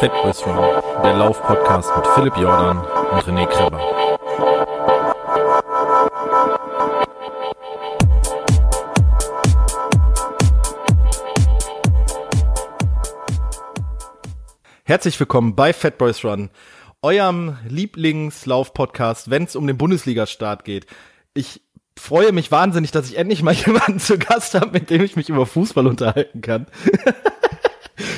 Fatboys Run, der Lauf-Podcast mit Philipp Jordan und René Kreber. Herzlich willkommen bei Fatboys Run, eurem Lieblingslauf-Podcast, wenn es um den Bundesliga-Start geht. Ich freue mich wahnsinnig, dass ich endlich mal jemanden zu Gast habe, mit dem ich mich über Fußball unterhalten kann.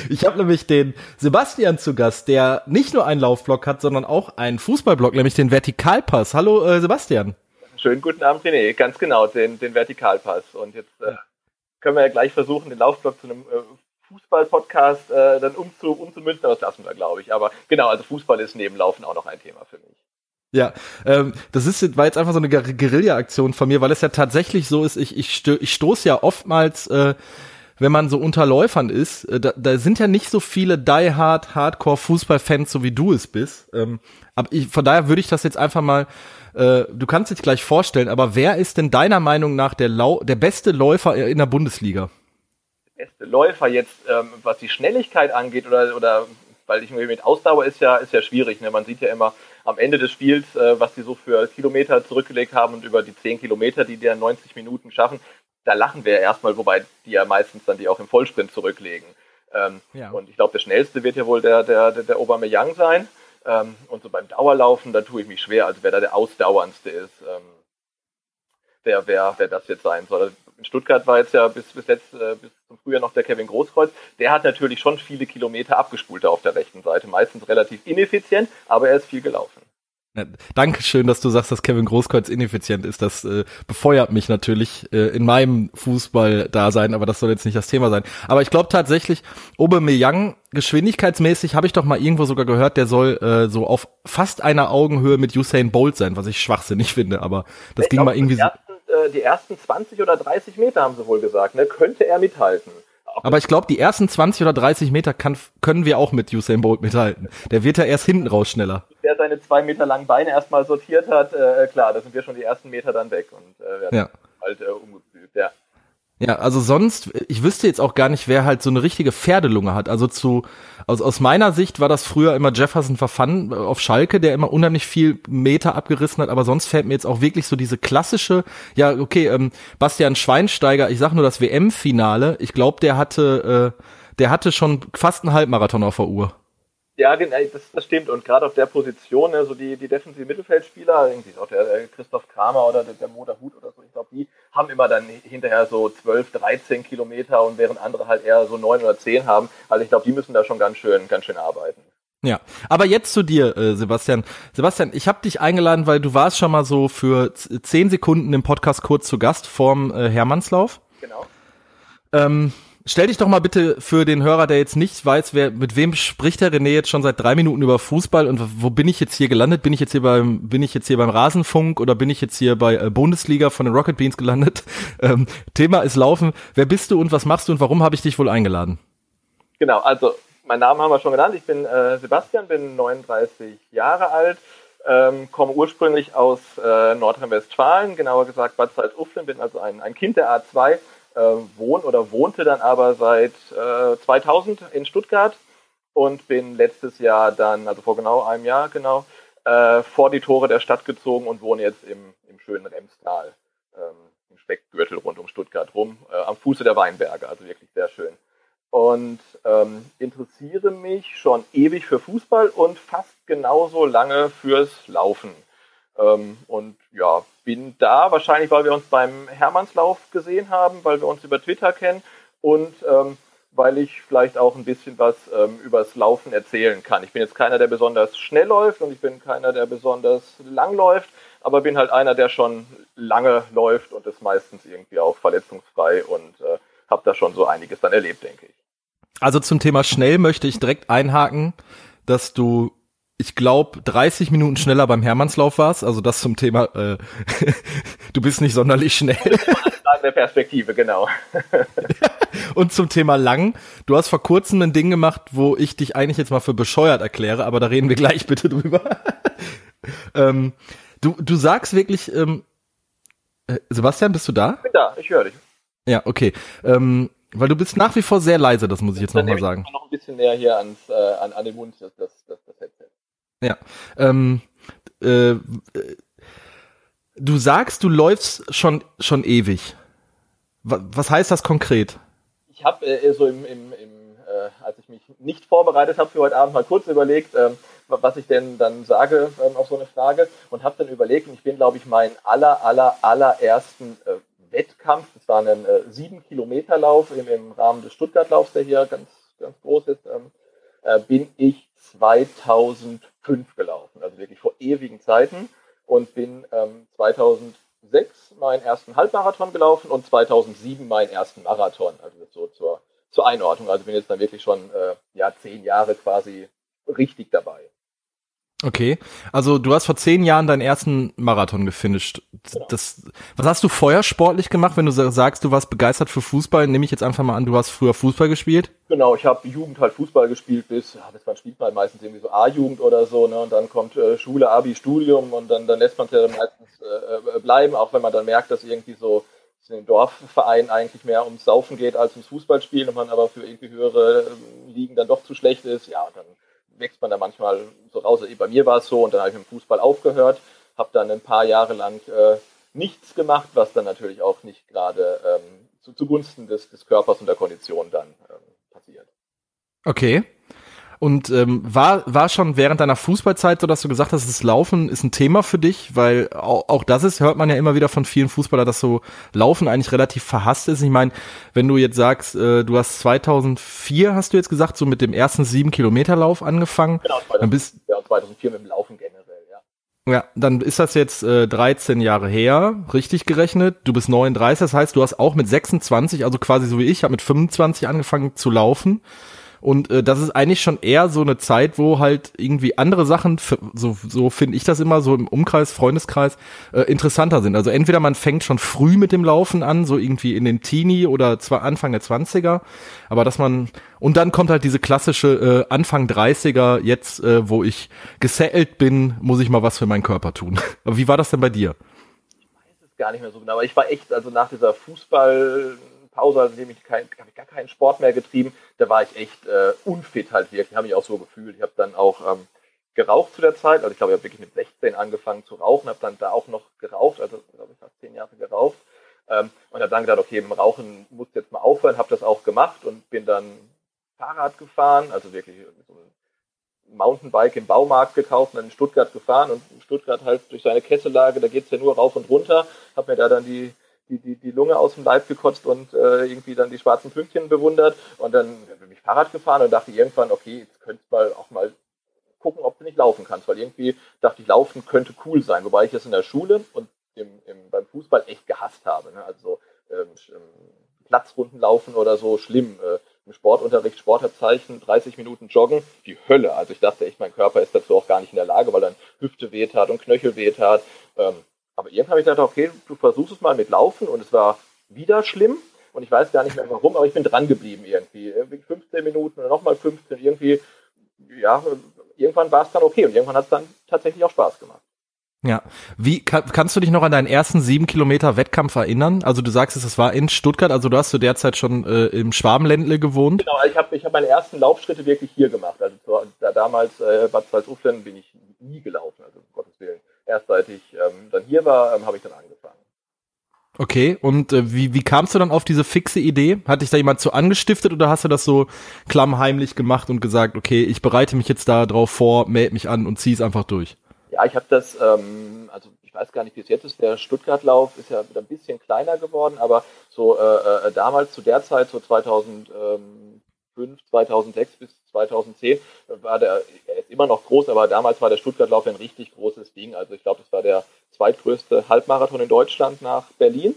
ich habe nämlich den Sebastian zu Gast, der nicht nur einen Laufblog hat, sondern auch einen Fußballblog, nämlich den Vertikalpass. Hallo äh, Sebastian. Schönen guten Abend, René. Ganz genau, den, den Vertikalpass. Und jetzt äh, können wir ja gleich versuchen, den Laufblog zu einem äh, Fußball-Podcast äh, dann umzu, umzumünzen, aber das lassen wir, glaube ich. Aber genau, also Fußball ist neben Laufen auch noch ein Thema für mich. Ja, ähm, das ist war jetzt einfach so eine Guerilla-Aktion von mir, weil es ja tatsächlich so ist, ich, ich, stö ich stoße ja oftmals, äh, wenn man so unter Läufern ist, äh, da, da sind ja nicht so viele die-hard, Hardcore-Fußball-Fans, so wie du es bist. Ähm, aber ich, von daher würde ich das jetzt einfach mal, äh, du kannst dich gleich vorstellen, aber wer ist denn deiner Meinung nach der, Lau der beste Läufer in der Bundesliga? beste Läufer jetzt, ähm, was die Schnelligkeit angeht oder, oder weil ich mit Ausdauer ist ja, ist ja schwierig. Ne? Man sieht ja immer am Ende des Spiels, äh, was die so für Kilometer zurückgelegt haben und über die 10 Kilometer, die die in 90 Minuten schaffen, da lachen wir erstmal, wobei die ja meistens dann die auch im Vollsprint zurücklegen. Ähm, ja. Und ich glaube, der schnellste wird ja wohl der, der, der, der Aubameyang sein. Ähm, und so beim Dauerlaufen, da tue ich mich schwer, also wer da der ausdauerndste ist, ähm, wer, wer, wer das jetzt sein soll in Stuttgart war jetzt ja bis, bis, jetzt, äh, bis zum Frühjahr noch der Kevin Großkreuz. Der hat natürlich schon viele Kilometer abgespult auf der rechten Seite. Meistens relativ ineffizient, aber er ist viel gelaufen. Ja, Dankeschön, dass du sagst, dass Kevin Großkreuz ineffizient ist. Das äh, befeuert mich natürlich äh, in meinem Fußball-Dasein, aber das soll jetzt nicht das Thema sein. Aber ich glaube tatsächlich, Aubameyang, geschwindigkeitsmäßig, habe ich doch mal irgendwo sogar gehört, der soll äh, so auf fast einer Augenhöhe mit Usain Bolt sein, was ich schwachsinnig finde, aber das ich ging glaub, mal irgendwie so. Äh, die ersten 20 oder 30 Meter, haben sie wohl gesagt, ne, könnte er mithalten. Aber ich glaube, die ersten 20 oder 30 Meter kann, können wir auch mit Usain Bolt mithalten. Der wird ja erst hinten raus schneller. Wer seine zwei Meter langen Beine erstmal sortiert hat, äh, klar, da sind wir schon die ersten Meter dann weg und äh, werden ja. halt äh, umgefügt, ja. Ja, also sonst, ich wüsste jetzt auch gar nicht, wer halt so eine richtige Pferdelunge hat. Also zu, aus, aus meiner Sicht war das früher immer Jefferson Verfan äh, auf Schalke, der immer unheimlich viel Meter abgerissen hat, aber sonst fällt mir jetzt auch wirklich so diese klassische, ja, okay, ähm, Bastian Schweinsteiger, ich sag nur das WM-Finale, ich glaube, der hatte, äh, der hatte schon fast einen Halbmarathon auf der Uhr. Ja, das, das stimmt. Und gerade auf der Position, ne, so die, die defensive Mittelfeldspieler, irgendwie auch der, der Christoph Kramer oder der, der Motor Hut oder so, ich glaube, die haben immer dann hinterher so 12, 13 Kilometer und während andere halt eher so 9 oder 10 haben. Also ich glaube, die müssen da schon ganz schön, ganz schön arbeiten. Ja, aber jetzt zu dir, äh, Sebastian. Sebastian, ich habe dich eingeladen, weil du warst schon mal so für 10 Sekunden im Podcast kurz zu Gast vorm äh, Hermannslauf. Genau. Ähm, Stell dich doch mal bitte für den Hörer, der jetzt nicht weiß, wer, mit wem spricht der René jetzt schon seit drei Minuten über Fußball und wo bin ich jetzt hier gelandet? Bin ich jetzt hier beim, bin ich jetzt hier beim Rasenfunk oder bin ich jetzt hier bei äh, Bundesliga von den Rocket Beans gelandet? Ähm, Thema ist Laufen. Wer bist du und was machst du und warum habe ich dich wohl eingeladen? Genau, also mein Namen haben wir schon genannt. Ich bin äh, Sebastian, bin 39 Jahre alt, ähm, komme ursprünglich aus äh, Nordrhein-Westfalen, genauer gesagt Bad Salzuflen, bin also ein, ein Kind der A2 äh, wohn oder wohnte dann aber seit äh, 2000 in Stuttgart und bin letztes Jahr dann, also vor genau einem Jahr genau, äh, vor die Tore der Stadt gezogen und wohne jetzt im, im schönen Remstal, ähm, im Speckgürtel rund um Stuttgart rum, äh, am Fuße der Weinberge, also wirklich sehr schön. Und ähm, interessiere mich schon ewig für Fußball und fast genauso lange fürs Laufen. Ähm, und ja, bin da wahrscheinlich, weil wir uns beim Hermannslauf gesehen haben, weil wir uns über Twitter kennen und ähm, weil ich vielleicht auch ein bisschen was ähm, übers Laufen erzählen kann. Ich bin jetzt keiner, der besonders schnell läuft und ich bin keiner, der besonders lang läuft, aber bin halt einer, der schon lange läuft und ist meistens irgendwie auch verletzungsfrei und äh, habe da schon so einiges dann erlebt, denke ich. Also zum Thema schnell möchte ich direkt einhaken, dass du ich glaube, 30 Minuten schneller beim Hermannslauf warst. Also das zum Thema, äh, du bist nicht sonderlich schnell. der Perspektive, genau. Und zum Thema lang, du hast vor kurzem ein Ding gemacht, wo ich dich eigentlich jetzt mal für bescheuert erkläre, aber da reden wir gleich bitte drüber. ähm, du, du sagst wirklich, ähm, äh, Sebastian, bist du da? Ich bin da, ich höre dich. Ja, okay. Ähm, Weil du bist nach wie vor sehr leise, das muss ich jetzt nochmal sagen. Noch ein bisschen näher hier ans, äh, an, an den Mund, das, das, das, das Headset. Ja. Ähm, äh, du sagst, du läufst schon, schon ewig. Was heißt das konkret? Ich habe äh, so im, im, im äh, als ich mich nicht vorbereitet habe für heute Abend, mal kurz überlegt, ähm, was ich denn dann sage ähm, auf so eine Frage und habe dann überlegt, und ich bin, glaube ich, meinen aller, aller, allerersten äh, Wettkampf, das war ein äh, sieben Kilometer Lauf im, im Rahmen des Stuttgart-Laufs, der hier ganz, ganz groß ist, ähm, äh, bin ich 2005 gelaufen, also wirklich vor ewigen Zeiten und bin ähm, 2006 meinen ersten Halbmarathon gelaufen und 2007 meinen ersten Marathon, also so zur, zur Einordnung. Also bin jetzt dann wirklich schon äh, ja zehn Jahre quasi richtig dabei. Okay, also du hast vor zehn Jahren deinen ersten Marathon gefinisht. Das, was hast du vorher sportlich gemacht, wenn du sagst, du warst begeistert für Fußball? Nehme ich jetzt einfach mal an, du hast früher Fußball gespielt? Genau, ich habe Jugend halt Fußball gespielt bis, bis man spielt man meistens irgendwie so A-Jugend oder so, ne? Und dann kommt äh, Schule, Abi, Studium und dann, dann lässt man es ja meistens äh, äh, bleiben, auch wenn man dann merkt, dass irgendwie so in den Dorfverein eigentlich mehr ums Saufen geht als ums Fußballspielen und man aber für irgendwie höhere äh, Ligen dann doch zu schlecht ist, ja, und dann wächst man da manchmal so raus. Also bei mir war es so und dann habe ich mit dem Fußball aufgehört, habe dann ein paar Jahre lang äh, nichts gemacht, was dann natürlich auch nicht gerade ähm, zu, zugunsten des, des Körpers und der Kondition dann ähm, passiert. Okay. Und ähm, war, war schon während deiner Fußballzeit so, dass du gesagt hast, das Laufen ist ein Thema für dich? Weil auch, auch das ist, hört man ja immer wieder von vielen Fußballern, dass so Laufen eigentlich relativ verhasst ist. Ich meine, wenn du jetzt sagst, äh, du hast 2004, hast du jetzt gesagt, so mit dem ersten sieben Kilometer Lauf angefangen. Genau, 2004, dann bist, ja, 2004 mit dem Laufen generell, ja. Ja, dann ist das jetzt äh, 13 Jahre her, richtig gerechnet. Du bist 39, das heißt, du hast auch mit 26, also quasi so wie ich, habe mit 25 angefangen zu laufen. Und äh, das ist eigentlich schon eher so eine Zeit, wo halt irgendwie andere Sachen, so, so finde ich das immer, so im Umkreis, Freundeskreis, äh, interessanter sind. Also entweder man fängt schon früh mit dem Laufen an, so irgendwie in den Teenie oder zwar Anfang der 20er, aber dass man, und dann kommt halt diese klassische äh, Anfang 30er, jetzt, äh, wo ich gesettelt bin, muss ich mal was für meinen Körper tun. aber wie war das denn bei dir? Ich weiß es gar nicht mehr so genau, aber ich war echt, also nach dieser Fußball- Pause, also indem ich, kein, ich gar keinen Sport mehr getrieben. Da war ich echt äh, unfit halt wirklich, habe ich auch so gefühlt. Ich habe dann auch ähm, geraucht zu der Zeit, also ich glaube, ich habe wirklich mit 16 angefangen zu rauchen, habe dann da auch noch geraucht, also glaube ich fast zehn Jahre geraucht. Ähm, und habe dann gedacht, okay, im Rauchen muss jetzt mal aufhören, habe das auch gemacht und bin dann Fahrrad gefahren, also wirklich so einem Mountainbike im Baumarkt gekauft und dann in Stuttgart gefahren. Und in Stuttgart halt durch seine Kessellage, da geht es ja nur rauf und runter, habe mir da dann die die, die, die Lunge aus dem Leib gekotzt und äh, irgendwie dann die schwarzen Pünktchen bewundert. Und dann bin ich Fahrrad gefahren und dachte irgendwann, okay, jetzt könntest du mal auch mal gucken, ob du nicht laufen kannst. Weil irgendwie dachte ich, laufen könnte cool sein. Wobei ich das in der Schule und im, im, beim Fußball echt gehasst habe. Ne? Also ähm, ähm Platzrunden laufen oder so, schlimm. Äh, Im Sportunterricht Sportabzeichen, 30 Minuten joggen, die Hölle. Also ich dachte echt, mein Körper ist dazu auch gar nicht in der Lage, weil dann Hüfte wehtat und Knöchel wehtat. Ähm, aber irgendwann habe ich gedacht, okay, du versuchst es mal mit Laufen und es war wieder schlimm und ich weiß gar nicht mehr warum, aber ich bin dran geblieben irgendwie. irgendwie 15 Minuten oder nochmal 15, irgendwie, ja, irgendwann war es dann okay und irgendwann hat es dann tatsächlich auch Spaß gemacht. Ja, wie kann, kannst du dich noch an deinen ersten sieben Kilometer Wettkampf erinnern? Also du sagst es, es war in Stuttgart, also du hast zu der Zeit schon äh, im Schwabenländle gewohnt. Genau, ich habe ich hab meine ersten Laufschritte wirklich hier gemacht. Also da, damals äh, Bad Salzuflen bin ich nie gelaufen, also um Gottes Willen erst seit ich ähm, dann hier war, ähm, habe ich dann angefangen. Okay, und äh, wie, wie kamst du dann auf diese fixe Idee? Hat dich da jemand so angestiftet oder hast du das so klammheimlich gemacht und gesagt, okay, ich bereite mich jetzt da drauf vor, melde mich an und zieh es einfach durch? Ja, ich habe das, ähm, also ich weiß gar nicht, wie es jetzt ist, der Stuttgart-Lauf ist ja wieder ein bisschen kleiner geworden, aber so äh, äh, damals zu der Zeit, so 2005, 2006 bis 2010 war der, er ist immer noch groß, aber damals war der Stuttgart-Lauf ein richtig großes Ding. Also ich glaube, das war der zweitgrößte Halbmarathon in Deutschland nach Berlin.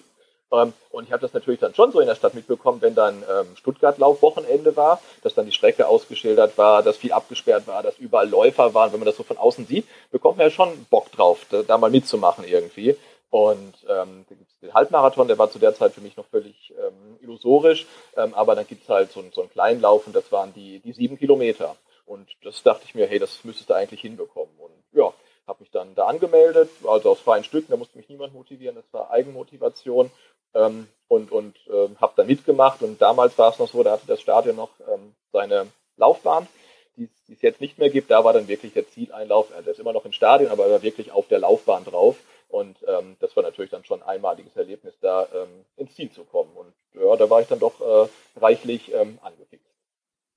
Ähm, und ich habe das natürlich dann schon so in der Stadt mitbekommen, wenn dann ähm, Stuttgart-Lauf-Wochenende war, dass dann die Strecke ausgeschildert war, dass viel abgesperrt war, dass überall Läufer waren. Wenn man das so von außen sieht, bekommt man ja schon Bock drauf, da, da mal mitzumachen irgendwie. Und ähm, den Halbmarathon, der war zu der Zeit für mich noch völlig ähm, illusorisch, ähm, aber dann gibt es halt so, so einen kleinen Lauf und das waren die, die sieben Kilometer. Und das dachte ich mir, hey, das müsstest du eigentlich hinbekommen. Und ja, habe mich dann da angemeldet, also aus freien Stücken, da musste mich niemand motivieren, das war Eigenmotivation ähm, und, und äh, habe da mitgemacht und damals war es noch so, da hatte das Stadion noch ähm, seine Laufbahn, die es jetzt nicht mehr gibt, da war dann wirklich der Zieleinlauf, äh, der ist immer noch im Stadion, aber er war wirklich auf der Laufbahn drauf und ähm, das war natürlich dann schon ein einmaliges Erlebnis, da ähm, ins Ziel zu kommen und ja, da war ich dann doch äh, reichlich ähm, angefixt.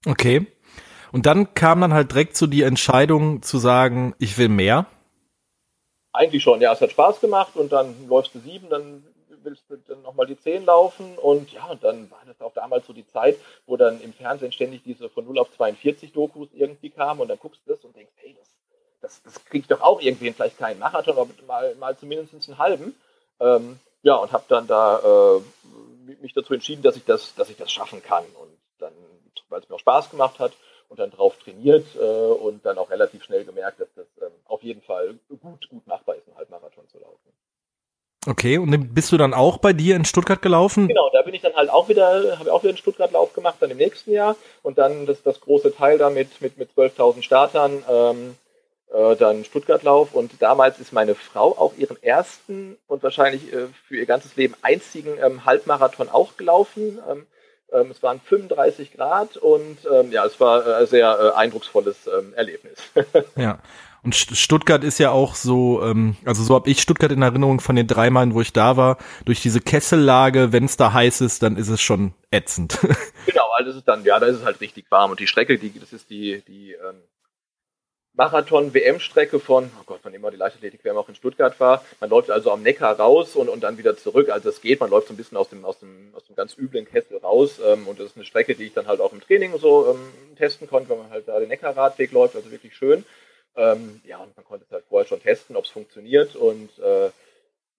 Okay. Und dann kam dann halt direkt so die Entscheidung zu sagen, ich will mehr. Eigentlich schon, ja, es hat Spaß gemacht und dann läufst du sieben, dann willst du dann nochmal die zehn laufen und ja, und dann war das auch damals so die Zeit, wo dann im Fernsehen ständig diese von 0 auf 42 Dokus irgendwie kamen und dann guckst du das und denkst, hey, das, das, das krieg ich doch auch irgendwie vielleicht keinen Marathon, aber mal, mal zumindest einen halben. Ähm, ja, und habe dann da äh, mich dazu entschieden, dass ich das, dass ich das schaffen kann und dann, weil es mir auch Spaß gemacht hat, und dann drauf trainiert äh, und dann auch relativ schnell gemerkt, dass das ähm, auf jeden Fall gut, gut machbar ist, einen Halbmarathon zu laufen. Okay, und bist du dann auch bei dir in Stuttgart gelaufen? Genau, da bin ich dann halt auch wieder, habe auch wieder einen Stuttgart-Lauf gemacht, dann im nächsten Jahr und dann das, das große Teil damit mit, mit 12.000 Startern, ähm, äh, dann Stuttgart-Lauf und damals ist meine Frau auch ihren ersten und wahrscheinlich äh, für ihr ganzes Leben einzigen ähm, Halbmarathon auch gelaufen. Ähm, ähm, es waren 35 Grad und ähm, ja, es war ein sehr äh, eindrucksvolles ähm, Erlebnis. ja. Und Stuttgart ist ja auch so, ähm, also so habe ich Stuttgart in Erinnerung von den drei Malen, wo ich da war. Durch diese Kessellage, wenn es da heiß ist, dann ist es schon ätzend. genau, also es ist dann, ja, da ist es halt richtig warm. Und die Strecke, die, das ist die, die ähm, Marathon-WM-Strecke von, oh Gott, wann immer die Leichtathletik-WM auch in Stuttgart war. Man läuft also am Neckar raus und, und dann wieder zurück. Also es geht, man läuft so ein bisschen aus dem, aus dem, aus dem ganz üblen Kessel raus. Ähm, und das ist eine Strecke, die ich dann halt auch im Training so ähm, testen konnte, wenn man halt da den Neckar-Radweg läuft, also wirklich schön. Ähm, ja, und man konnte es halt vorher schon testen, ob es funktioniert. Und äh,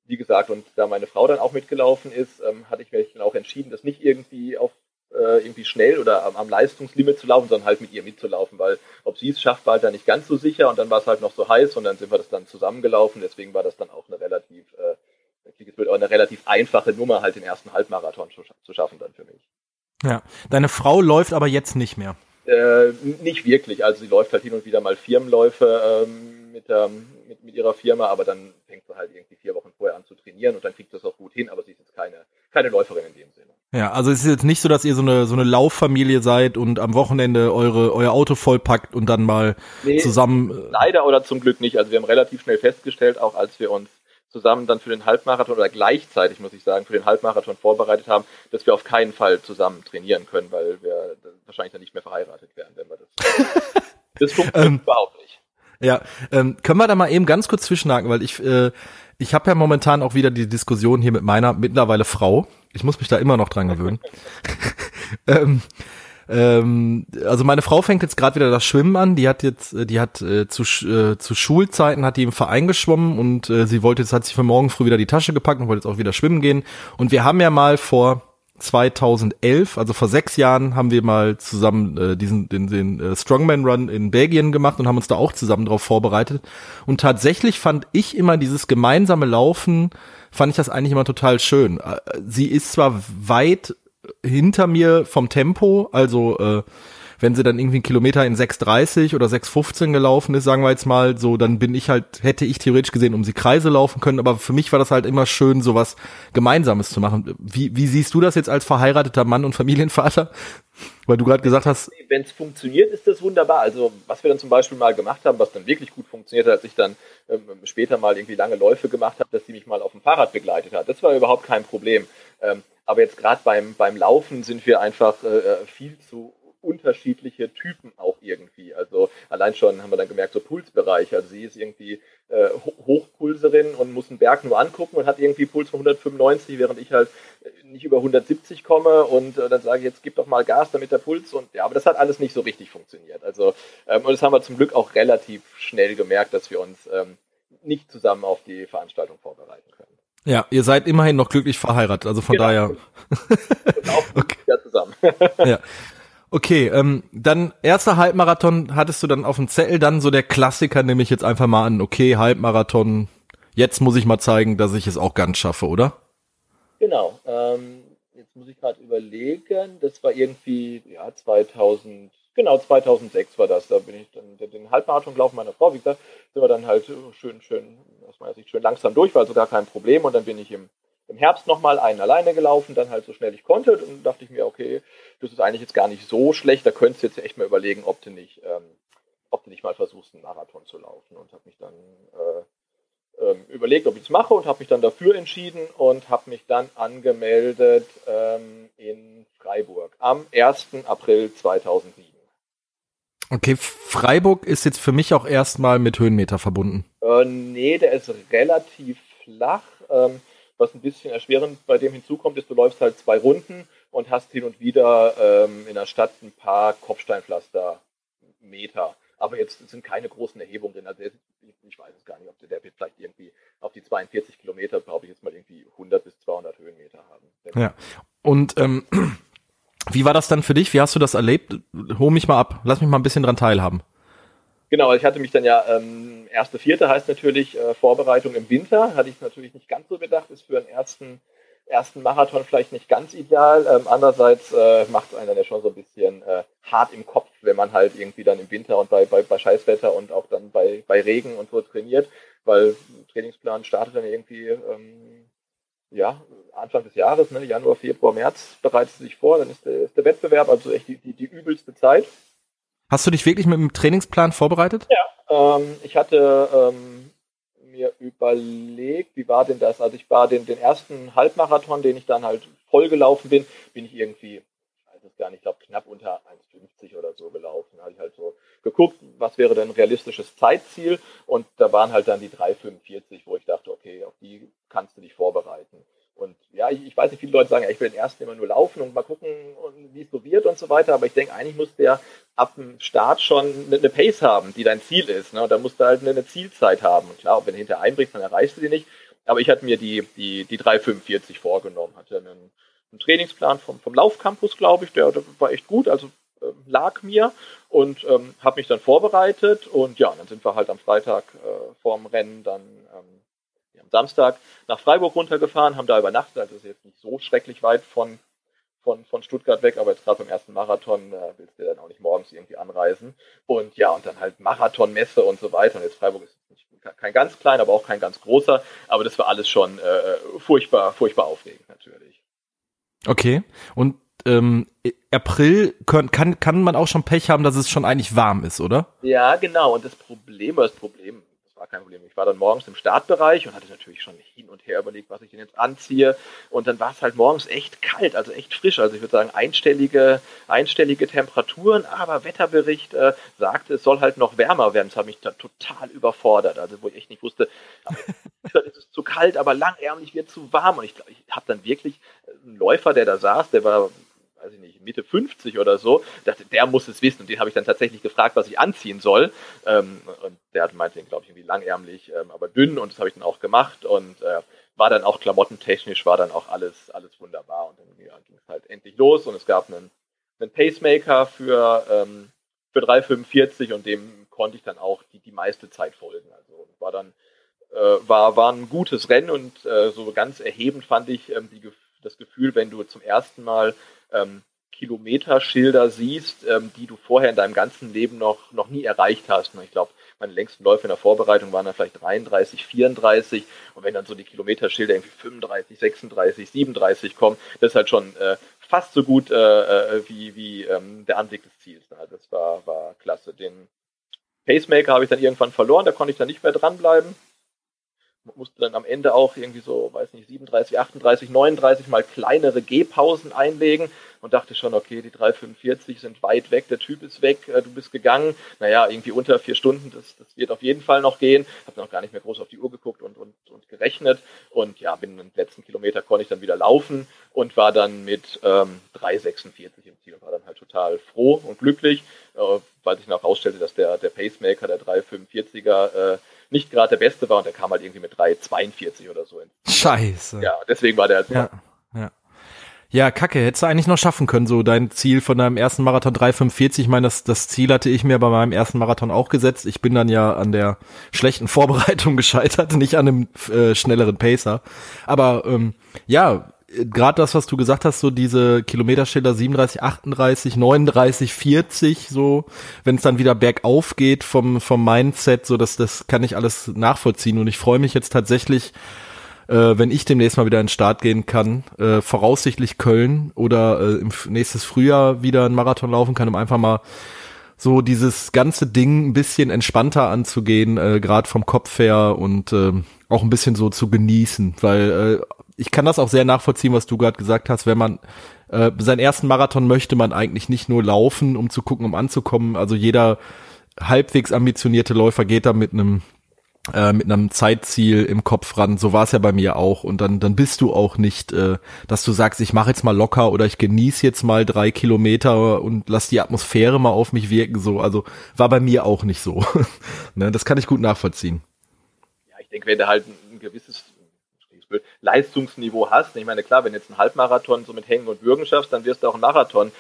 wie gesagt, und da meine Frau dann auch mitgelaufen ist, ähm, hatte ich mich dann auch entschieden, das nicht irgendwie auf äh, irgendwie schnell oder am, am, Leistungslimit zu laufen, sondern halt mit ihr mitzulaufen, weil ob sie es schafft, war halt dann nicht ganz so sicher und dann war es halt noch so heiß und dann sind wir das dann zusammengelaufen, deswegen war das dann auch eine relativ, äh, auch eine relativ einfache Nummer, halt den ersten Halbmarathon zu, zu schaffen dann für mich. Ja, deine Frau läuft aber jetzt nicht mehr. Äh, nicht wirklich, also sie läuft halt hin und wieder mal Firmenläufe ähm, mit, ähm, mit, mit ihrer Firma, aber dann fängt sie halt irgendwie vier Wochen vorher an zu trainieren und dann kriegt das auch gut hin, aber sie ist jetzt keine, keine Läuferin in dem Sinne. Ja, also es ist jetzt nicht so, dass ihr so eine so eine Lauffamilie seid und am Wochenende eure euer Auto vollpackt und dann mal nee, zusammen. Äh leider oder zum Glück nicht. Also wir haben relativ schnell festgestellt, auch als wir uns zusammen dann für den Halbmarathon oder gleichzeitig muss ich sagen für den Halbmarathon vorbereitet haben, dass wir auf keinen Fall zusammen trainieren können, weil wir wahrscheinlich dann nicht mehr verheiratet wären, wenn wir das. das funktioniert ähm, überhaupt nicht. Ja, ähm, können wir da mal eben ganz kurz zwischenhaken, weil ich äh, ich habe ja momentan auch wieder die Diskussion hier mit meiner mittlerweile Frau. Ich muss mich da immer noch dran gewöhnen. ähm, ähm, also meine Frau fängt jetzt gerade wieder das Schwimmen an. Die hat jetzt, äh, die hat äh, zu, äh, zu Schulzeiten hat die im Verein geschwommen und äh, sie wollte jetzt hat sich für morgen früh wieder die Tasche gepackt und wollte jetzt auch wieder schwimmen gehen. Und wir haben ja mal vor 2011, also vor sechs Jahren, haben wir mal zusammen äh, diesen den, den äh, Strongman Run in Belgien gemacht und haben uns da auch zusammen drauf vorbereitet. Und tatsächlich fand ich immer dieses gemeinsame Laufen, fand ich das eigentlich immer total schön. Äh, sie ist zwar weit hinter mir vom Tempo, also äh, wenn sie dann irgendwie einen Kilometer in 6,30 oder 6,15 gelaufen ist, sagen wir jetzt mal, so, dann bin ich halt, hätte ich theoretisch gesehen um sie Kreise laufen können, aber für mich war das halt immer schön, sowas Gemeinsames zu machen. Wie, wie siehst du das jetzt als verheirateter Mann und Familienvater? Weil du gerade gesagt hast. Wenn es funktioniert, ist das wunderbar. Also, was wir dann zum Beispiel mal gemacht haben, was dann wirklich gut funktioniert hat, als ich dann ähm, später mal irgendwie lange Läufe gemacht habe, dass sie mich mal auf dem Fahrrad begleitet hat. Das war überhaupt kein Problem. Ähm, aber jetzt gerade beim, beim Laufen sind wir einfach äh, äh viel zu unterschiedliche Typen auch irgendwie. Also allein schon haben wir dann gemerkt, so Pulsbereiche. Also sie ist irgendwie äh, Hochpulserin und muss einen Berg nur angucken und hat irgendwie Puls von 195, während ich halt äh, nicht über 170 komme und äh, dann sage ich, jetzt gib doch mal Gas, damit der Puls und ja, aber das hat alles nicht so richtig funktioniert. Also ähm, und das haben wir zum Glück auch relativ schnell gemerkt, dass wir uns ähm, nicht zusammen auf die Veranstaltung vorbereiten können. Ja, ihr seid immerhin noch glücklich verheiratet, also von genau. daher. okay. ja zusammen. ja. Okay, ähm, dann erster Halbmarathon hattest du dann auf dem Zettel, dann so der Klassiker nehme ich jetzt einfach mal an, okay, Halbmarathon, jetzt muss ich mal zeigen, dass ich es auch ganz schaffe, oder? Genau, ähm, jetzt muss ich gerade überlegen, das war irgendwie, ja, 2000, Genau, 2006 war das. Da bin ich dann den Halbmarathon gelaufen meiner Frau. Wie gesagt, sind wir dann halt schön, schön, aus meiner Sicht schön langsam durch, war also gar kein Problem. Und dann bin ich im, im Herbst nochmal einen alleine gelaufen, dann halt so schnell ich konnte. Und dachte ich mir, okay, das ist eigentlich jetzt gar nicht so schlecht. Da könntest du jetzt echt mal überlegen, ob du nicht, ähm, ob du nicht mal versuchst, einen Marathon zu laufen. Und habe mich dann äh, ähm, überlegt, ob ich es mache und habe mich dann dafür entschieden und habe mich dann angemeldet ähm, in Freiburg am 1. April 2007. Okay, Freiburg ist jetzt für mich auch erstmal mit Höhenmeter verbunden. Äh, nee, der ist relativ flach. Ähm, was ein bisschen erschwerend bei dem hinzukommt, ist, du läufst halt zwei Runden und hast hin und wieder ähm, in der Stadt ein paar Kopfsteinpflaster-Meter. Aber jetzt sind keine großen Erhebungen drin. Also ich weiß es gar nicht, ob der, wird vielleicht irgendwie auf die 42 Kilometer, glaube ich, jetzt mal irgendwie 100 bis 200 Höhenmeter haben. Ja. Und ähm, wie war das dann für dich? Wie hast du das erlebt? Hol mich mal ab. Lass mich mal ein bisschen dran teilhaben. Genau, ich hatte mich dann ja, ähm, erste Vierte heißt natürlich äh, Vorbereitung im Winter. Hatte ich natürlich nicht ganz so bedacht, ist für einen ersten, ersten Marathon vielleicht nicht ganz ideal. Ähm, andererseits äh, macht es einen dann ja schon so ein bisschen äh, hart im Kopf, wenn man halt irgendwie dann im Winter und bei, bei, bei Scheißwetter und auch dann bei, bei Regen und so trainiert, weil Trainingsplan startet dann irgendwie ähm, ja, Anfang des Jahres, ne, Januar, Februar, März, bereitet sich vor, dann ist der, ist der Wettbewerb, also echt die, die, die, übelste Zeit. Hast du dich wirklich mit dem Trainingsplan vorbereitet? Ja, ähm, ich hatte ähm, mir überlegt, wie war denn das? Also ich war den, den ersten Halbmarathon, den ich dann halt voll gelaufen bin, bin ich irgendwie, ich weiß es gar nicht, ich glaube knapp unter 1,50 oder so gelaufen. Da habe ich halt so geguckt, was wäre denn ein realistisches Zeitziel und da waren halt dann die 3,45, wo ich dachte, okay, auf die kannst du dich vorbereiten. Und ja, ich, ich, weiß nicht, viele Leute sagen, ja, ich will den ersten immer nur laufen und mal gucken, wie es wird und so weiter. Aber ich denke, eigentlich muss der ab dem Start schon eine, Pace haben, die dein Ziel ist. Ne? Da musst du halt eine, Zielzeit haben. Klar, wenn du hinterher einbrichst, dann erreichst du die nicht. Aber ich hatte mir die, die, die 3,45 vorgenommen, hatte einen, einen Trainingsplan vom, vom Laufcampus, glaube ich, der, der war echt gut. Also äh, lag mir und ähm, habe mich dann vorbereitet und ja, dann sind wir halt am Freitag äh, vorm Rennen dann ähm, am Samstag nach Freiburg runtergefahren, haben da übernachtet, also ist jetzt nicht so schrecklich weit von, von, von Stuttgart weg, aber jetzt gerade beim ersten Marathon äh, willst du dann auch nicht morgens irgendwie anreisen. Und ja, und dann halt Marathonmesse und so weiter. Und jetzt Freiburg ist nicht, kein ganz klein, aber auch kein ganz großer. Aber das war alles schon äh, furchtbar, furchtbar aufregend natürlich. Okay. Und ähm, April können, kann, kann man auch schon Pech haben, dass es schon eigentlich warm ist, oder? Ja, genau. Und das Problem, das Problem, kein Problem. Ich war dann morgens im Startbereich und hatte natürlich schon hin und her überlegt, was ich denn jetzt anziehe. Und dann war es halt morgens echt kalt, also echt frisch. Also ich würde sagen, einstellige, einstellige Temperaturen, aber Wetterbericht äh, sagte, es soll halt noch wärmer werden. Das hat mich da total überfordert. Also wo ich echt nicht wusste, es ist zu kalt, aber langärmlich wird zu warm. Und ich, ich habe dann wirklich einen Läufer, der da saß, der war weiß ich nicht, Mitte 50 oder so, dachte, der muss es wissen. Und den habe ich dann tatsächlich gefragt, was ich anziehen soll. Ähm, und der hat meinte, glaube ich, irgendwie langärmlich, ähm, aber dünn. Und das habe ich dann auch gemacht. Und äh, war dann auch klamottentechnisch, war dann auch alles, alles wunderbar. Und dann ja, ging es halt endlich los. Und es gab einen, einen Pacemaker für, ähm, für 3,45 und dem konnte ich dann auch die, die meiste Zeit folgen. Also war dann äh, war, war ein gutes Rennen und äh, so ganz erhebend fand ich ähm, die, das Gefühl, wenn du zum ersten Mal ähm, Kilometerschilder siehst, ähm, die du vorher in deinem ganzen Leben noch, noch nie erreicht hast. Ich glaube, meine längsten Läufe in der Vorbereitung waren dann vielleicht 33, 34 und wenn dann so die Kilometerschilder irgendwie 35, 36, 37 kommen, das ist halt schon äh, fast so gut äh, äh, wie, wie ähm, der Anblick des Ziels. Also das war, war klasse. Den Pacemaker habe ich dann irgendwann verloren, da konnte ich dann nicht mehr dranbleiben musste dann am Ende auch irgendwie so, weiß nicht, 37, 38, 39 mal kleinere Gehpausen einlegen und dachte schon, okay, die 345 sind weit weg, der Typ ist weg, äh, du bist gegangen. Naja, irgendwie unter vier Stunden, das, das wird auf jeden Fall noch gehen. Habe noch gar nicht mehr groß auf die Uhr geguckt und, und, und gerechnet. Und ja, bin den letzten Kilometer konnte ich dann wieder laufen und war dann mit ähm, 346 im Ziel und war dann halt total froh und glücklich, äh, weil sich noch herausstellte, dass der, der Pacemaker, der 345er, äh, nicht gerade der Beste war und der kam halt irgendwie mit 3,42 oder so. Scheiße. Ja, deswegen war der halt ja, ja. Ja, kacke, hättest du eigentlich noch schaffen können, so dein Ziel von deinem ersten Marathon 3,45. Ich meine, das, das Ziel hatte ich mir bei meinem ersten Marathon auch gesetzt. Ich bin dann ja an der schlechten Vorbereitung gescheitert, nicht an einem äh, schnelleren Pacer. Aber ähm, ja, gerade das, was du gesagt hast, so diese Kilometerschilder 37, 38, 39, 40, so, wenn es dann wieder bergauf geht vom, vom Mindset, so dass das kann ich alles nachvollziehen. Und ich freue mich jetzt tatsächlich, äh, wenn ich demnächst mal wieder in den Start gehen kann, äh, voraussichtlich Köln oder äh, im nächstes Frühjahr wieder einen Marathon laufen kann, um einfach mal so dieses ganze Ding ein bisschen entspannter anzugehen, äh, gerade vom Kopf her und äh, auch ein bisschen so zu genießen, weil äh, ich kann das auch sehr nachvollziehen, was du gerade gesagt hast, wenn man äh, seinen ersten Marathon möchte man eigentlich nicht nur laufen, um zu gucken, um anzukommen. Also jeder halbwegs ambitionierte Läufer geht da mit einem äh, mit einem Zeitziel im Kopf ran. So war es ja bei mir auch. Und dann, dann bist du auch nicht, äh, dass du sagst, ich mache jetzt mal locker oder ich genieße jetzt mal drei Kilometer und lass die Atmosphäre mal auf mich wirken. So, also war bei mir auch nicht so. ne, das kann ich gut nachvollziehen. Ja, ich denke, wenn du halt ein gewisses Leistungsniveau hast, ich meine, klar, wenn jetzt ein Halbmarathon so mit Hängen und Würgen schaffst, dann wirst du auch einen Marathon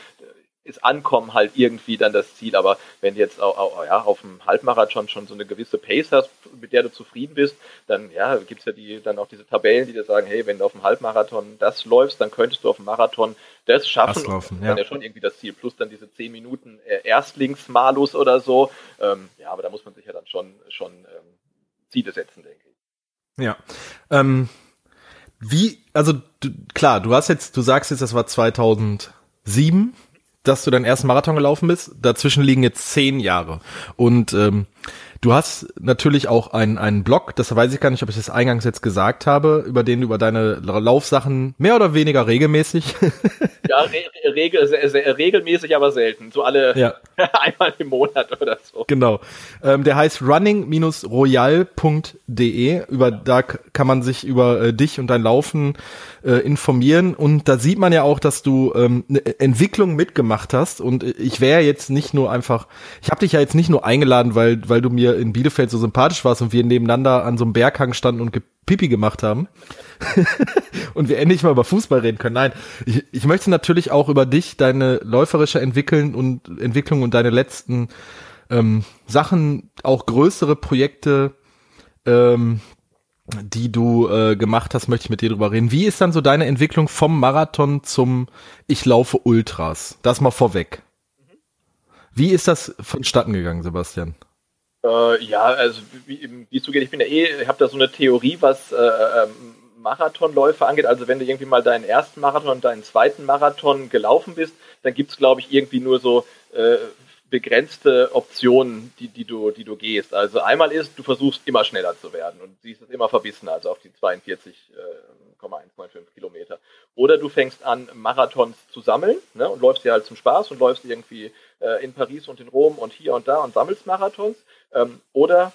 ist Ankommen halt irgendwie dann das Ziel. Aber wenn du jetzt auch, auch, ja, auf dem Halbmarathon schon so eine gewisse Pace hast, mit der du zufrieden bist, dann ja, gibt es ja die, dann auch diese Tabellen, die dir sagen, hey, wenn du auf dem Halbmarathon das läufst, dann könntest du auf dem Marathon das schaffen. Das laufen, ja. Dann ja schon irgendwie das Ziel. Plus dann diese 10 Minuten äh, Erstlingsmalus oder so. Ähm, ja, aber da muss man sich ja dann schon, schon ähm, Ziele setzen, denke ich. Ja. Ähm, wie, also du, klar, du hast jetzt, du sagst jetzt, das war 2007 dass du deinen ersten Marathon gelaufen bist. Dazwischen liegen jetzt zehn Jahre. Und ähm, Du hast natürlich auch einen, einen Blog, das weiß ich gar nicht, ob ich das eingangs jetzt gesagt habe, über den du über deine Laufsachen mehr oder weniger regelmäßig. ja, re regel, sehr, sehr, regelmäßig, aber selten. So alle ja. einmal im Monat oder so. Genau. Ähm, der heißt running-royal.de. Über da kann man sich über äh, dich und dein Laufen äh, informieren. Und da sieht man ja auch, dass du ähm, eine Entwicklung mitgemacht hast. Und ich wäre jetzt nicht nur einfach, ich habe dich ja jetzt nicht nur eingeladen, weil, weil du mir mir in Bielefeld so sympathisch warst und wir nebeneinander an so einem Berghang standen und Pipi gemacht haben und wir endlich mal über Fußball reden können. Nein, ich, ich möchte natürlich auch über dich, deine läuferische Entwickeln und Entwicklung und deine letzten ähm, Sachen, auch größere Projekte, ähm, die du äh, gemacht hast, möchte ich mit dir drüber reden. Wie ist dann so deine Entwicklung vom Marathon zum Ich laufe Ultras? Das mal vorweg. Wie ist das vonstatten gegangen, Sebastian? Äh, ja, also wie, wie zugeht, ich bin ja eh, ich habe da so eine Theorie, was äh, ähm, Marathonläufe angeht. Also wenn du irgendwie mal deinen ersten Marathon und deinen zweiten Marathon gelaufen bist, dann gibt es, glaube ich, irgendwie nur so äh, begrenzte Optionen, die, die, du, die du gehst. Also einmal ist, du versuchst immer schneller zu werden und siehst es immer verbissen, also auf die 42,195 äh, Kilometer. Oder du fängst an, Marathons zu sammeln ne, und läufst dir halt zum Spaß und läufst irgendwie äh, in Paris und in Rom und hier und da und sammelst Marathons. Ähm, oder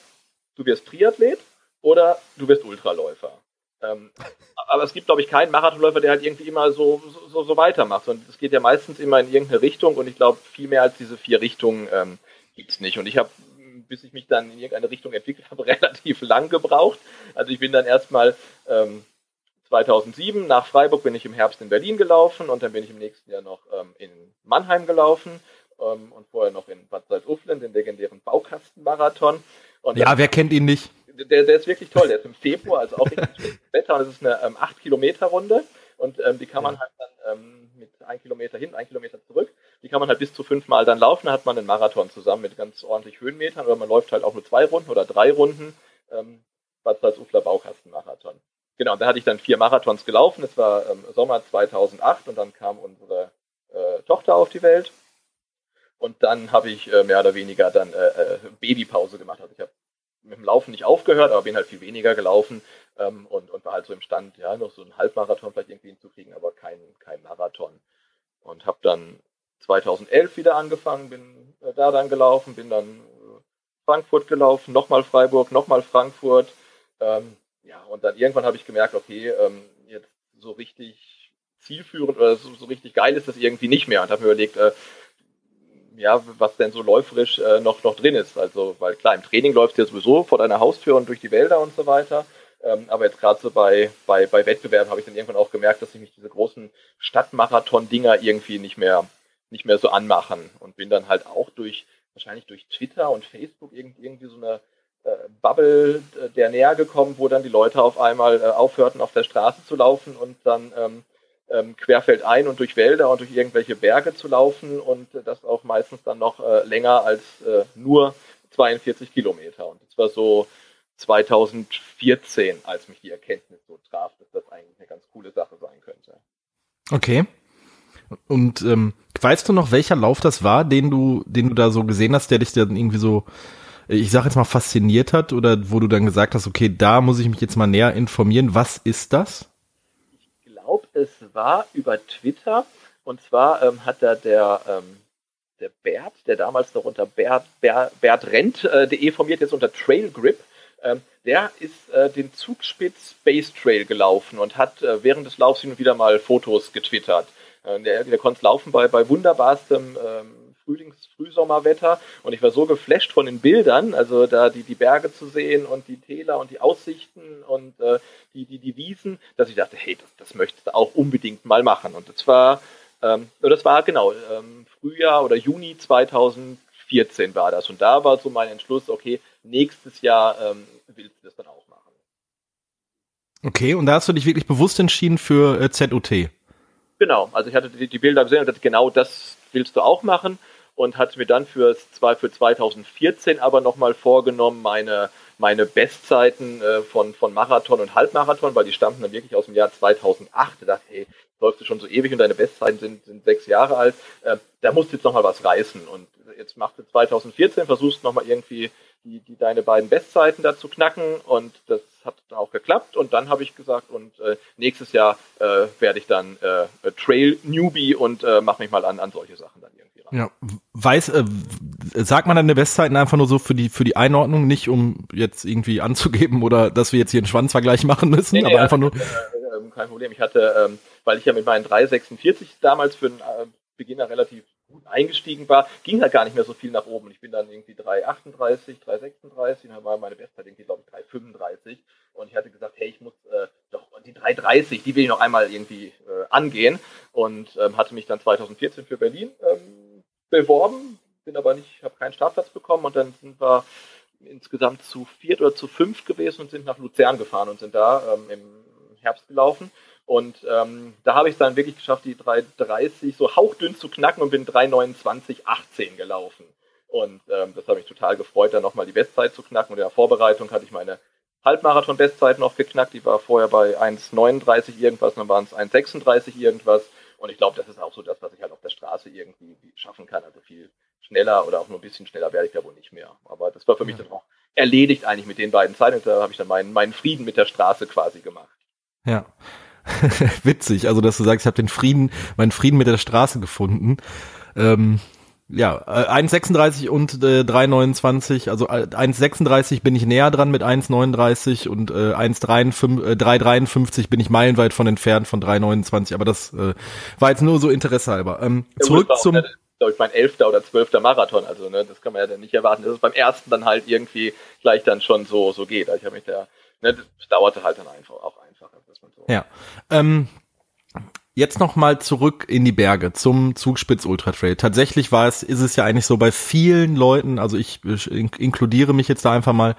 du wirst Triathlet oder du wirst Ultraläufer. Ähm, aber es gibt, glaube ich, keinen Marathonläufer, der halt irgendwie immer so, so, so weitermacht. Und es geht ja meistens immer in irgendeine Richtung und ich glaube, viel mehr als diese vier Richtungen ähm, gibt es nicht. Und ich habe, bis ich mich dann in irgendeine Richtung entwickelt habe, relativ lang gebraucht. Also ich bin dann erstmal ähm, 2007 nach Freiburg bin ich im Herbst in Berlin gelaufen und dann bin ich im nächsten Jahr noch ähm, in Mannheim gelaufen ähm, und vorher noch in Bad Salzuflen, den legendären Baukastenmarathon. Und ja, wer kennt ihn nicht? Der, der ist wirklich toll, der ist im Februar, also auch richtig schönes Wetter. Und es ist eine ähm, 8-Kilometer-Runde und ähm, die kann man halt dann ähm, mit 1 Kilometer hin, 1 Kilometer zurück, die kann man halt bis zu fünfmal dann laufen, dann hat man einen Marathon zusammen mit ganz ordentlich Höhenmetern. Oder man läuft halt auch nur zwei Runden oder drei Runden, ähm, Bad Salzufler Baukastenmarathon. Genau, und da hatte ich dann vier Marathons gelaufen, es war ähm, Sommer 2008 und dann kam unsere äh, Tochter auf die Welt und dann habe ich äh, mehr oder weniger dann äh, äh, Babypause gemacht. Also ich habe mit dem Laufen nicht aufgehört, aber bin halt viel weniger gelaufen ähm, und, und war halt so im Stand, ja, noch so einen Halbmarathon vielleicht irgendwie hinzukriegen, aber kein, kein Marathon. Und habe dann 2011 wieder angefangen, bin äh, da dann gelaufen, bin dann äh, Frankfurt gelaufen, nochmal Freiburg, nochmal Frankfurt. Ähm, ja, und dann irgendwann habe ich gemerkt, okay, ähm, jetzt so richtig zielführend oder so, so, richtig geil ist das irgendwie nicht mehr und habe mir überlegt, äh, ja, was denn so läuferisch äh, noch, noch drin ist. Also, weil klar, im Training läuft ja sowieso vor deiner Haustür und durch die Wälder und so weiter. Ähm, aber jetzt gerade so bei, bei, bei Wettbewerben habe ich dann irgendwann auch gemerkt, dass ich mich diese großen Stadtmarathon-Dinger irgendwie nicht mehr, nicht mehr so anmachen und bin dann halt auch durch, wahrscheinlich durch Twitter und Facebook irgendwie, so eine äh, Bubble äh, der näher gekommen, wo dann die Leute auf einmal äh, aufhörten, auf der Straße zu laufen und dann ähm, ähm, querfeldein und durch Wälder und durch irgendwelche Berge zu laufen und äh, das auch meistens dann noch äh, länger als äh, nur 42 Kilometer. Und das war so 2014, als mich die Erkenntnis so traf, dass das eigentlich eine ganz coole Sache sein könnte. Okay. Und ähm, weißt du noch, welcher Lauf das war, den du, den du da so gesehen hast, der dich dann irgendwie so, ich sag jetzt mal, fasziniert hat oder wo du dann gesagt hast, okay, da muss ich mich jetzt mal näher informieren. Was ist das? Es war über Twitter und zwar ähm, hat da der, ähm, der Bert, der damals noch unter Bert, Bert, bertrent.de äh, formiert, jetzt unter Trailgrip, ähm, der ist äh, den Zugspitz Base Trail gelaufen und hat äh, während des Laufs hin und wieder mal Fotos getwittert. Äh, der, der konnte laufen bei, bei wunderbarstem ähm, Frühlings-, Frühsommerwetter und ich war so geflasht von den Bildern, also da die, die Berge zu sehen und die Täler und die Aussichten und äh, die, die, die Wiesen, dass ich dachte, hey, das, das möchtest du auch unbedingt mal machen. Und das war, ähm, das war genau ähm, Frühjahr oder Juni 2014 war das. Und da war so mein Entschluss, okay, nächstes Jahr ähm, willst du das dann auch machen. Okay, und da hast du dich wirklich bewusst entschieden für äh, ZUT. Genau, also ich hatte die, die Bilder gesehen und dachte, genau das willst du auch machen und hatte mir dann für, für 2014 aber nochmal vorgenommen, meine, meine Bestzeiten äh, von, von Marathon und Halbmarathon, weil die stammten dann wirklich aus dem Jahr 2008. Ich dachte, hey, läufst du schon so ewig und deine Bestzeiten sind, sind sechs Jahre alt, äh, da musst du jetzt nochmal was reißen. Und jetzt machst du 2014, versuchst nochmal irgendwie die, die deine beiden Bestzeiten dazu knacken und das hat dann auch geklappt und dann habe ich gesagt und äh, nächstes Jahr äh, werde ich dann äh, Trail Newbie und äh, mache mich mal an, an solche Sachen dann irgendwie ran. Ja, weiß, äh, sagt man dann eine Bestzeiten einfach nur so für die für die Einordnung, nicht um jetzt irgendwie anzugeben oder dass wir jetzt hier einen Schwanzvergleich machen müssen, nee, nee, aber einfach nur. Äh, ähm, kein Problem. Ich hatte, ähm, weil ich ja mit meinen 346 damals für einen äh, Beginner relativ gut eingestiegen war, ging halt gar nicht mehr so viel nach oben. Ich bin dann irgendwie 3,38, 3,36, dann war meine Bestzeit irgendwie, glaube ich, 3,35. Und ich hatte gesagt, hey, ich muss äh, doch die 3,30, die will ich noch einmal irgendwie äh, angehen. Und ähm, hatte mich dann 2014 für Berlin ähm, beworben, bin aber nicht, habe keinen Startplatz bekommen. Und dann sind wir insgesamt zu viert oder zu fünf gewesen und sind nach Luzern gefahren und sind da ähm, im Herbst gelaufen. Und ähm, da habe ich es dann wirklich geschafft, die 3,30 so hauchdünn zu knacken und bin 3,29,18 gelaufen. Und ähm, das hat mich total gefreut, dann nochmal die Bestzeit zu knacken. Und in der Vorbereitung hatte ich meine Halbmarathon-Bestzeit noch geknackt. Die war vorher bei 1,39 irgendwas, dann waren es 1,36 irgendwas. Und ich glaube, das ist auch so das, was ich halt auf der Straße irgendwie schaffen kann. Also viel schneller oder auch nur ein bisschen schneller werde ich da wohl nicht mehr. Aber das war für mich dann auch erledigt eigentlich mit den beiden Zeiten. Und da habe ich dann meinen, meinen Frieden mit der Straße quasi gemacht. Ja. Witzig, also dass du sagst, ich habe den Frieden, meinen Frieden mit der Straße gefunden. Ähm, ja, 1,36 äh, und äh, 3,29, also 1,36 äh, bin ich näher dran mit 1,39 und äh, 1,353 äh, bin ich meilenweit von entfernt von 3,29, aber das äh, war jetzt nur so Interesse halber. Ähm, zurück zum... glaube ich, mein elfter oder zwölfter Marathon, also ne, das kann man ja dann nicht erwarten, dass es beim ersten dann halt irgendwie gleich dann schon so so geht. Also ich habe mich da, ne, das dauerte halt dann einfach auch einfacher. Ja. Ähm, Jetzt noch mal zurück in die Berge zum Zugspitz Ultra Trail. Tatsächlich war es, ist es ja eigentlich so bei vielen Leuten, also ich, ich inkludiere mich jetzt da einfach mal,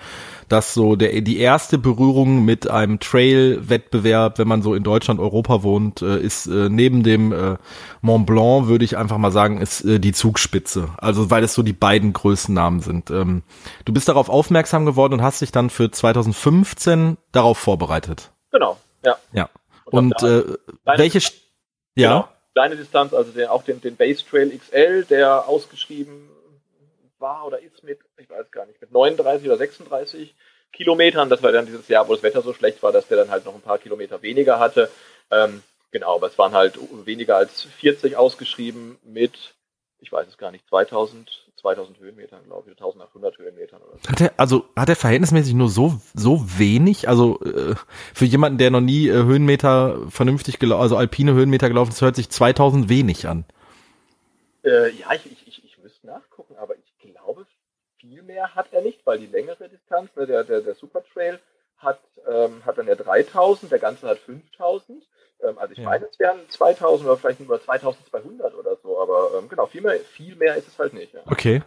dass so der die erste Berührung mit einem Trail-Wettbewerb, wenn man so in Deutschland, Europa wohnt, äh, ist äh, neben dem äh, Mont Blanc, würde ich einfach mal sagen, ist die Zugspitze. Also weil es so die beiden größten Namen sind. Ähm, du bist darauf aufmerksam geworden und hast dich dann für 2015 darauf vorbereitet. Genau, ja. Ja. Und, und äh, welche ja. Genau, kleine Distanz, also den, auch den, den Base Trail XL, der ausgeschrieben war oder ist mit, ich weiß gar nicht, mit 39 oder 36 Kilometern. Das war dann dieses Jahr, wo das Wetter so schlecht war, dass der dann halt noch ein paar Kilometer weniger hatte. Ähm, genau, aber es waren halt weniger als 40 ausgeschrieben mit, ich weiß es gar nicht, 2000 2000 Höhenmetern, glaube ich, 1800 Höhenmetern oder so. Hat er, also hat er verhältnismäßig nur so, so wenig? Also äh, für jemanden, der noch nie äh, Höhenmeter vernünftig gelaufen, also alpine Höhenmeter gelaufen ist, hört sich 2000 wenig an. Äh, ja, ich, ich, ich, ich müsste nachgucken, aber ich glaube, viel mehr hat er nicht, weil die längere Distanz, ne, der, der, der Super Trail hat, ähm, hat dann ja 3000, der ganze hat 5000. Ähm, also ich ja. meine, es wären 2000 oder vielleicht nur 2200 oder so, aber ähm, genau, viel mehr, viel mehr ist es halt nicht. Ja. Okay.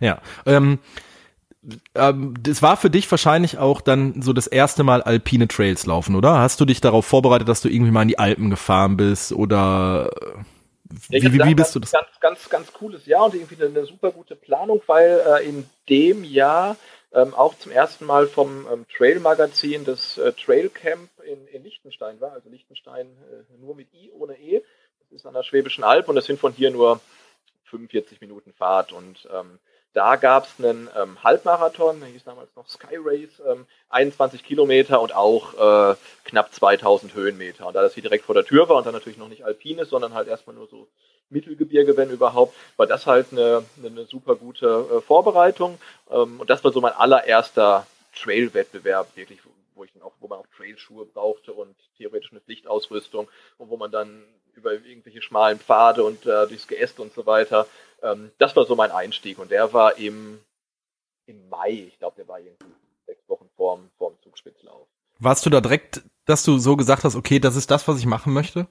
Ja. Ähm, ähm, das war für dich wahrscheinlich auch dann so das erste Mal alpine Trails laufen, oder? Hast du dich darauf vorbereitet, dass du irgendwie mal in die Alpen gefahren bist oder wie, wie, wie bist du das? Ganz, ganz, ganz cooles Jahr und irgendwie eine, eine super gute Planung, weil äh, in dem Jahr ähm, auch zum ersten Mal vom ähm, Trail-Magazin das äh, Trail Camp in, in Liechtenstein war. Also Liechtenstein äh, nur mit I, ohne E. Das ist an der Schwäbischen Alb und das sind von hier nur 45 Minuten Fahrt. Und ähm, da gab es einen ähm, Halbmarathon, hieß damals noch Sky Race, 21 ähm, Kilometer und auch äh, knapp 2000 Höhenmeter. Und da das hier direkt vor der Tür war und dann natürlich noch nicht alpin ist, sondern halt erstmal nur so Mittelgebirge, wenn überhaupt, war das halt eine, eine super gute äh, Vorbereitung. Ähm, und das war so mein allererster Trail-Wettbewerb, wirklich, wo ich dann auch, wo man auch Trailschuhe brauchte und theoretisch eine Pflichtausrüstung und wo man dann über irgendwelche schmalen Pfade und äh, durchs Geäst und so weiter. Ähm, das war so mein Einstieg und der war im, im Mai, ich glaube, der war irgendwie sechs Wochen vorm, vorm Zugspitzlauf. Warst du da direkt, dass du so gesagt hast, okay, das ist das, was ich machen möchte?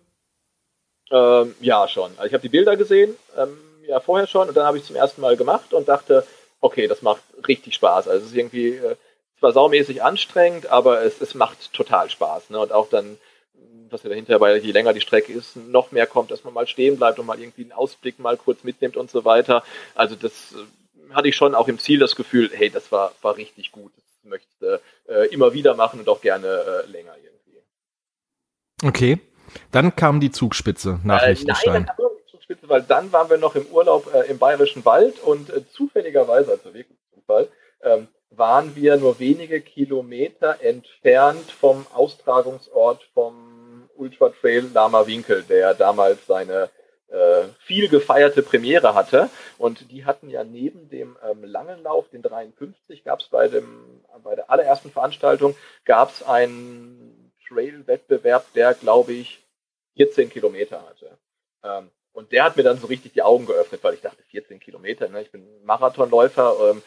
Ähm, ja, schon. Also ich habe die Bilder gesehen, ähm, ja vorher schon, und dann habe ich zum ersten Mal gemacht und dachte, okay, das macht richtig Spaß. Also es ist irgendwie äh, zwar saumäßig anstrengend, aber es, es macht total Spaß. Ne? Und auch dann, was ja dahinter, weil je länger die Strecke ist, noch mehr kommt, dass man mal stehen bleibt und mal irgendwie einen Ausblick mal kurz mitnimmt und so weiter. Also das äh, hatte ich schon auch im Ziel das Gefühl, hey, das war, war richtig gut. Das möchte äh, immer wieder machen und auch gerne äh, länger irgendwie. Okay. Dann kam die Zugspitze nach äh, Liechtenstein. Nein, dann die Zugspitze, weil dann waren wir noch im Urlaub äh, im Bayerischen Wald und äh, zufälligerweise, also wirklich Zufall, ähm, waren wir nur wenige Kilometer entfernt vom Austragungsort vom Ultra Trail Lama Winkel, der damals seine äh, viel gefeierte Premiere hatte. Und die hatten ja neben dem ähm, langen Lauf, den 53, gab es bei, bei der allerersten Veranstaltung, gab es einen Trail-Wettbewerb, der, glaube ich, 14 Kilometer hatte. Ähm, und der hat mir dann so richtig die Augen geöffnet, weil ich dachte, 14 Kilometer, ne? ich bin Marathonläufer, ähm,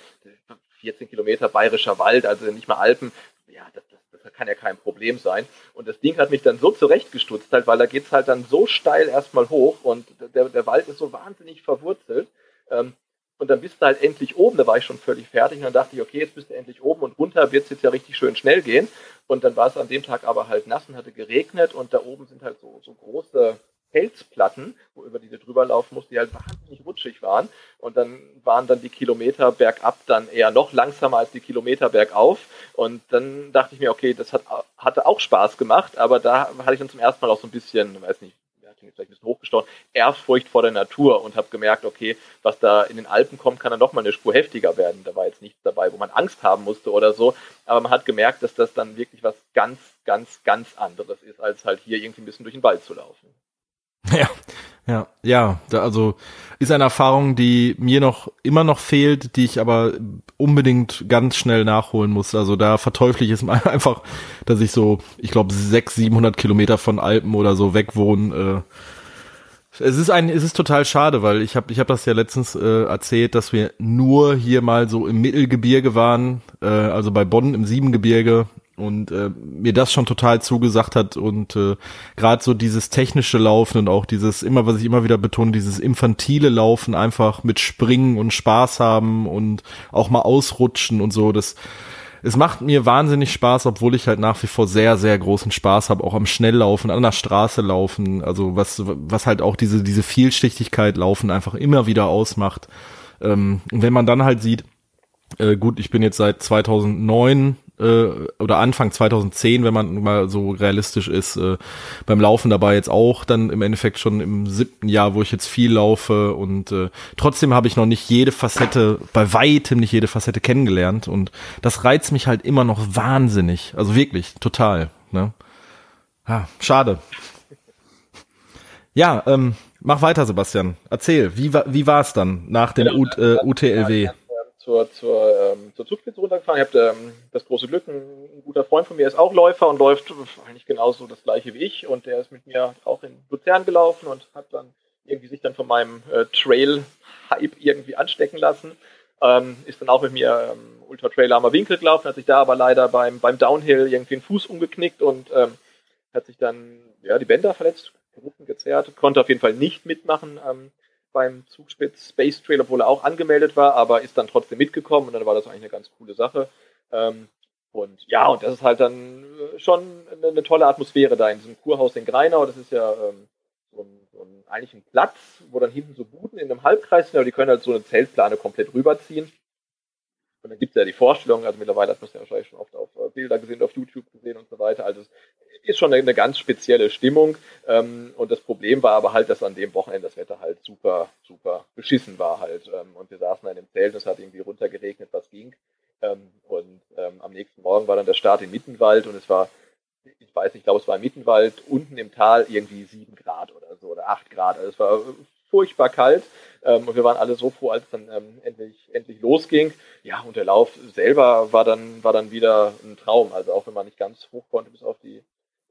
14 Kilometer bayerischer Wald, also nicht mal Alpen, ja, das, das, das kann ja kein Problem sein. Und das Ding hat mich dann so zurechtgestutzt, halt, weil da geht's halt dann so steil erstmal hoch und der, der Wald ist so wahnsinnig verwurzelt. Ähm, und dann bist du halt endlich oben, da war ich schon völlig fertig und dann dachte ich, okay, jetzt bist du endlich oben und runter wird es jetzt ja richtig schön schnell gehen. Und dann war es an dem Tag aber halt nass und hatte geregnet und da oben sind halt so, so große Felsplatten, wo über die du drüber laufen musst, die halt wahnsinnig rutschig waren. Und dann waren dann die Kilometer bergab dann eher noch langsamer als die Kilometer bergauf. Und dann dachte ich mir, okay, das hat, hatte auch Spaß gemacht, aber da hatte ich dann zum ersten Mal auch so ein bisschen, weiß nicht, klingt vielleicht ein bisschen hochgestochen, Ehrfurcht vor der Natur und habe gemerkt, okay, was da in den Alpen kommt, kann dann nochmal eine Spur heftiger werden. Da war jetzt nichts dabei, wo man Angst haben musste oder so, aber man hat gemerkt, dass das dann wirklich was ganz, ganz, ganz anderes ist, als halt hier irgendwie ein bisschen durch den Wald zu laufen. Ja, ja, ja, da, also ist eine Erfahrung, die mir noch immer noch fehlt, die ich aber unbedingt ganz schnell nachholen muss. Also da verteufle ich es mal einfach, dass ich so, ich glaube, 600, 700 Kilometer von Alpen oder so weg wohne. Äh, es ist ein, es ist total schade, weil ich habe, ich habe das ja letztens äh, erzählt, dass wir nur hier mal so im Mittelgebirge waren, äh, also bei Bonn im Siebengebirge und äh, mir das schon total zugesagt hat und äh, gerade so dieses technische Laufen und auch dieses immer was ich immer wieder betone dieses infantile Laufen einfach mit Springen und Spaß haben und auch mal ausrutschen und so das es macht mir wahnsinnig Spaß, obwohl ich halt nach wie vor sehr sehr großen Spaß habe, auch am Schnelllaufen, an der Straße laufen, also was was halt auch diese diese Vielschichtigkeit laufen einfach immer wieder ausmacht. Ähm, und wenn man dann halt sieht äh, gut, ich bin jetzt seit 2009 äh, oder Anfang 2010, wenn man mal so realistisch ist, äh, beim Laufen dabei jetzt auch dann im Endeffekt schon im siebten Jahr, wo ich jetzt viel laufe und äh, trotzdem habe ich noch nicht jede Facette, bei weitem nicht jede Facette kennengelernt und das reizt mich halt immer noch wahnsinnig, also wirklich, total. Ne? Ah, schade. Ja, ähm, mach weiter, Sebastian. Erzähl, wie, wie war es dann nach dem U äh, UTLW? Zur, zur, ähm, zur Zugspitze runtergefahren. Ich habe ähm, das große Glück, ein, ein, guter Freund von mir ist auch Läufer und läuft eigentlich genauso das gleiche wie ich und der ist mit mir auch in Luzern gelaufen und hat dann irgendwie sich dann von meinem äh, Trail-Hype irgendwie anstecken lassen. Ähm, ist dann auch mit mir ähm, Ultra Trail Armer Winkel gelaufen, hat sich da aber leider beim, beim Downhill irgendwie den Fuß umgeknickt und ähm, hat sich dann ja, die Bänder verletzt, Rücken gezerrt, konnte auf jeden Fall nicht mitmachen ähm, beim Zugspitz Space Trail, obwohl er auch angemeldet war, aber ist dann trotzdem mitgekommen und dann war das eigentlich eine ganz coole Sache. Ähm, und ja, und das ist halt dann äh, schon eine, eine, tolle Atmosphäre da in diesem Kurhaus in Greinau. Das ist ja ähm, so, ein, so ein, eigentlich ein Platz, wo dann hinten so Buden in einem Halbkreis sind, aber die können halt so eine Zeltplane komplett rüberziehen. Und dann gibt es ja die Vorstellung, also mittlerweile hat man es ja wahrscheinlich schon oft auf äh, Bilder gesehen, auf YouTube gesehen und so weiter. Also es ist schon eine, ganz spezielle Stimmung. Ähm, und das Problem war aber halt, dass an dem Wochenende das Wetter halt super, super beschissen war halt. Ähm, und wir saßen dann im Zelt, es hat irgendwie runtergeregnet, was ging. Ähm, und am nächsten Morgen war dann der Start in Mittenwald und es war, ich weiß nicht, ich glaube, es war in Mittenwald, unten im Tal irgendwie sieben Grad oder so oder acht Grad. Also es war furchtbar kalt. Und wir waren alle so froh, als es dann endlich, endlich losging. Ja, und der Lauf selber war dann, war dann wieder ein Traum. Also auch wenn man nicht ganz hoch konnte bis auf die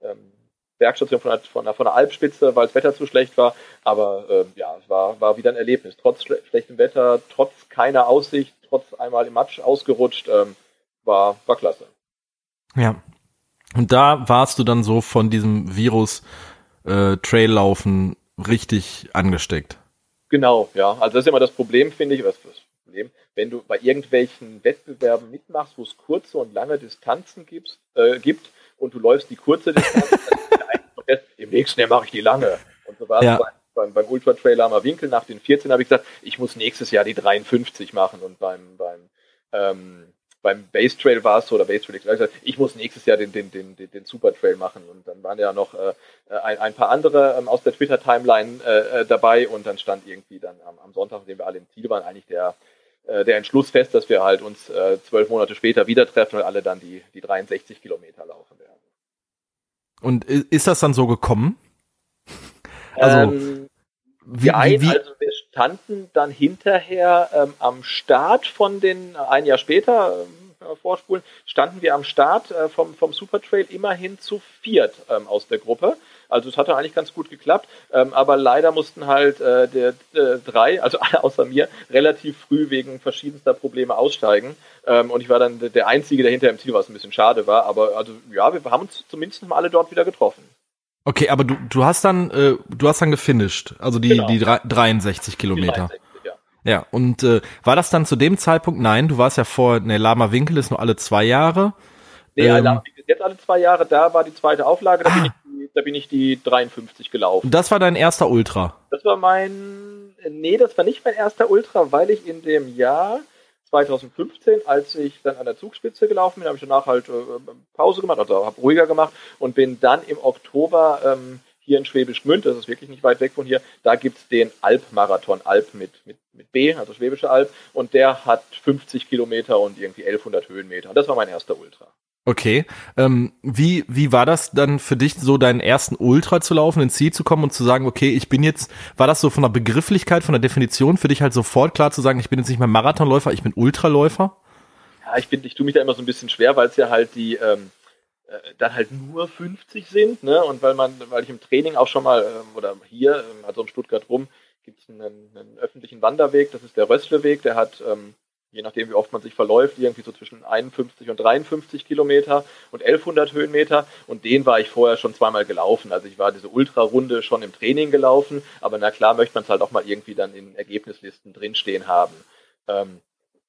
ähm, Bergstation von der, von, der, von der Alpspitze, weil das Wetter zu schlecht war. Aber ähm, ja, es war, war wieder ein Erlebnis. Trotz schle schlechtem Wetter, trotz keiner Aussicht, trotz einmal im Matsch ausgerutscht, ähm, war, war klasse. Ja. Und da warst du dann so von diesem Virus äh, Traillaufen richtig angesteckt. Genau, ja. Also das ist immer das Problem, finde ich, was das Problem, wenn du bei irgendwelchen Wettbewerben mitmachst, wo es kurze und lange Distanzen gibt, äh, gibt und du läufst die kurze Distanz, im nächsten Jahr mache ich die lange. Und so war ja. es beim, beim Ultra Trail am Winkel nach den 14 habe ich gesagt, ich muss nächstes Jahr die 53 machen und beim, beim ähm, beim Base Trail war es so, oder Base Trail, gesagt, ich muss nächstes Jahr den, den, den, den, Super Trail machen. Und dann waren ja noch äh, ein, ein paar andere ähm, aus der Twitter-Timeline äh, äh, dabei und dann stand irgendwie dann am, am Sonntag, an dem wir alle im Ziel waren, eigentlich der, äh, der Entschluss fest, dass wir halt uns äh, zwölf Monate später wieder treffen und alle dann die, die 63 Kilometer laufen werden. Und ist das dann so gekommen? Also, ähm, wie, wie, wie, also wir standen dann hinterher ähm, am Start von den, ein Jahr später, äh, vorspulen, standen wir am Start äh, vom, vom Supertrail immerhin zu viert ähm, aus der Gruppe. Also es hatte eigentlich ganz gut geklappt, ähm, aber leider mussten halt äh, der, äh, drei, also alle außer mir, relativ früh wegen verschiedenster Probleme aussteigen. Ähm, und ich war dann der Einzige, der hinter im Ziel war, was ein bisschen schade war. Aber also ja, wir haben uns zumindest mal alle dort wieder getroffen. Okay, aber du, du hast dann, äh, du hast dann gefinisht, also die, genau. die 63 Kilometer. Die 63, ja. ja, und äh, war das dann zu dem Zeitpunkt, nein, du warst ja vor, ne, Lama Winkel ist nur alle zwei Jahre. Nee, ähm, Lama Winkel ist jetzt alle zwei Jahre, da war die zweite Auflage, da, ah. bin ich die, da bin ich die 53 gelaufen. Das war dein erster Ultra? Das war mein, nee, das war nicht mein erster Ultra, weil ich in dem Jahr 2015, als ich dann an der Zugspitze gelaufen bin, habe ich danach halt äh, Pause gemacht, also habe ruhiger gemacht und bin dann im Oktober ähm, hier in Schwäbisch Gmünd, das ist wirklich nicht weit weg von hier, da gibt es den Alpmarathon, Alp mit, mit, mit B, also Schwäbische Alp, und der hat 50 Kilometer und irgendwie 1100 Höhenmeter. Und das war mein erster Ultra. Okay. Ähm, wie, wie war das dann für dich, so deinen ersten Ultra zu laufen, ins Ziel zu kommen und zu sagen, okay, ich bin jetzt, war das so von der Begrifflichkeit, von der Definition für dich halt sofort klar zu sagen, ich bin jetzt nicht mehr Marathonläufer, ich bin Ultraläufer? Ja, ich bin, ich tue mich da immer so ein bisschen schwer, weil es ja halt die, ähm, äh, dann halt nur 50 sind, ne? Und weil man, weil ich im Training auch schon mal, ähm, oder hier, ähm, also um Stuttgart rum, gibt es einen, einen, öffentlichen Wanderweg, das ist der Rössleweg, der hat ähm, je nachdem wie oft man sich verläuft, irgendwie so zwischen 51 und 53 Kilometer und 1100 Höhenmeter und den war ich vorher schon zweimal gelaufen. Also ich war diese Ultrarunde schon im Training gelaufen, aber na klar möchte man es halt auch mal irgendwie dann in Ergebnislisten drinstehen haben. Ähm,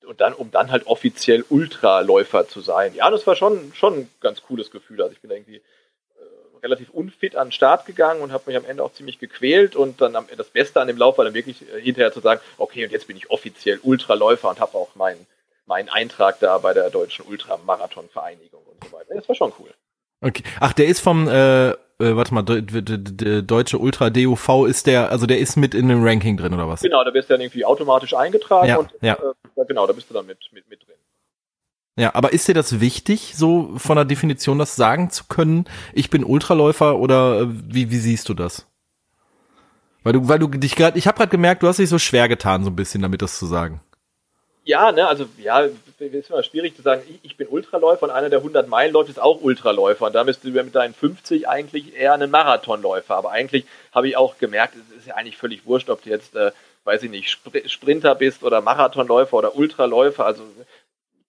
und dann, um dann halt offiziell Ultraläufer zu sein. Ja, das war schon, schon ein ganz cooles Gefühl. Also ich bin irgendwie relativ unfit an den Start gegangen und habe mich am Ende auch ziemlich gequält und dann am, das Beste an dem Lauf war dann wirklich äh, hinterher zu sagen, okay, und jetzt bin ich offiziell Ultraläufer und habe auch meinen meinen Eintrag da bei der deutschen Ultramarathon-Vereinigung und so weiter. Das war schon cool. Okay. Ach, der ist vom, äh, äh, warte mal, der deutsche Ultra DUV ist der, also der ist mit in dem Ranking drin oder was? Genau, da bist du dann irgendwie automatisch eingetragen ja, und ja. Äh, genau, da bist du dann mit, mit, mit drin. Ja, aber ist dir das wichtig, so von der Definition das sagen zu können? Ich bin Ultraläufer oder äh, wie, wie siehst du das? Weil du, weil du dich gerade, ich habe gerade gemerkt, du hast dich so schwer getan, so ein bisschen damit das zu sagen. Ja, ne, also ja, ist immer schwierig zu sagen, ich, bin Ultraläufer und einer der 100 Meilen läuft ist auch Ultraläufer und da bist du mit deinen 50 eigentlich eher ein Marathonläufer. Aber eigentlich habe ich auch gemerkt, es ist ja eigentlich völlig wurscht, ob du jetzt, äh, weiß ich nicht, Sprinter bist oder Marathonläufer oder Ultraläufer. Also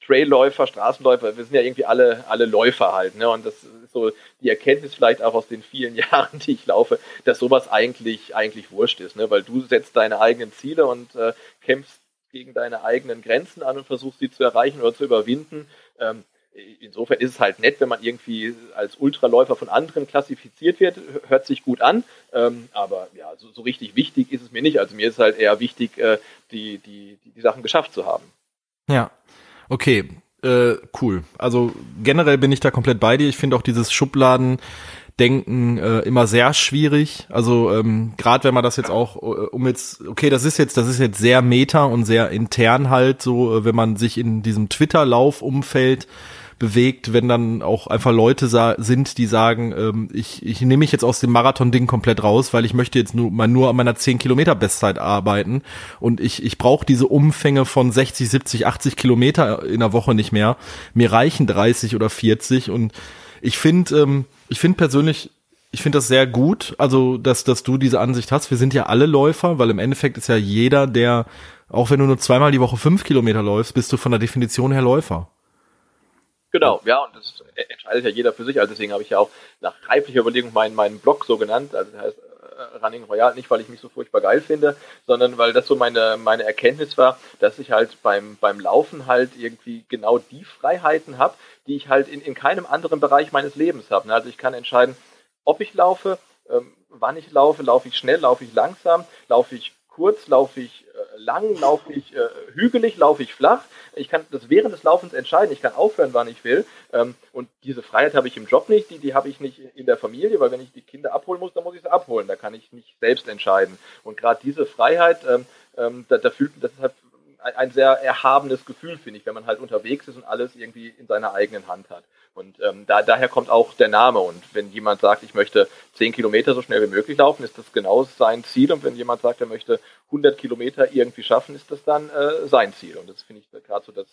Trailläufer, Straßenläufer, wir sind ja irgendwie alle, alle Läufer halt. Ne? Und das ist so die Erkenntnis vielleicht auch aus den vielen Jahren, die ich laufe, dass sowas eigentlich, eigentlich wurscht ist. Ne? Weil du setzt deine eigenen Ziele und äh, kämpfst gegen deine eigenen Grenzen an und versuchst sie zu erreichen oder zu überwinden. Ähm, insofern ist es halt nett, wenn man irgendwie als Ultraläufer von anderen klassifiziert wird, hört sich gut an, ähm, aber ja, so, so, richtig wichtig ist es mir nicht. Also mir ist halt eher wichtig, äh, die, die, die, Sachen geschafft zu haben. Ja, okay. Äh, cool. Also generell bin ich da komplett bei dir. Ich finde auch dieses Schubladen Denken äh, immer sehr schwierig. Also ähm, gerade wenn man das jetzt auch äh, um jetzt okay, das ist jetzt das ist jetzt sehr meta und sehr intern halt so, äh, wenn man sich in diesem Twitter Laufumfeld bewegt, wenn dann auch einfach Leute sind, die sagen, ähm, ich, ich nehme mich jetzt aus dem Marathon-Ding komplett raus, weil ich möchte jetzt nur mal nur an meiner 10 Kilometer Bestzeit arbeiten und ich, ich brauche diese Umfänge von 60, 70, 80 Kilometer in der Woche nicht mehr. Mir reichen 30 oder 40 und ich finde, ähm, ich finde persönlich, ich finde das sehr gut, also dass, dass du diese Ansicht hast. Wir sind ja alle Läufer, weil im Endeffekt ist ja jeder, der, auch wenn du nur zweimal die Woche fünf Kilometer läufst, bist du von der Definition her Läufer. Genau, ja, und das entscheidet ja jeder für sich. Also deswegen habe ich ja auch nach reiflicher Überlegung meinen, meinen Blog so genannt. Also das heißt äh, Running Royale, nicht weil ich mich so furchtbar geil finde, sondern weil das so meine, meine Erkenntnis war, dass ich halt beim, beim Laufen halt irgendwie genau die Freiheiten habe, die ich halt in, in keinem anderen Bereich meines Lebens habe. Also ich kann entscheiden, ob ich laufe, ähm, wann ich laufe, laufe ich schnell, laufe ich langsam, laufe ich kurz, laufe ich äh, lang, laufe ich äh, hügelig, laufe ich flach. Ich kann das während des Laufens entscheiden. Ich kann aufhören, wann ich will. Ähm, und diese Freiheit habe ich im Job nicht. Die, die habe ich nicht in der Familie, weil wenn ich die Kinder abholen muss, dann muss ich sie abholen. Da kann ich nicht selbst entscheiden. Und gerade diese Freiheit, ähm, da, da fühlt, das ist halt ein sehr erhabenes Gefühl, finde ich, wenn man halt unterwegs ist und alles irgendwie in seiner eigenen Hand hat. Und ähm, da, daher kommt auch der Name. Und wenn jemand sagt, ich möchte 10 Kilometer so schnell wie möglich laufen, ist das genau sein Ziel. Und wenn jemand sagt, er möchte 100 Kilometer irgendwie schaffen, ist das dann äh, sein Ziel. Und das finde ich gerade so das,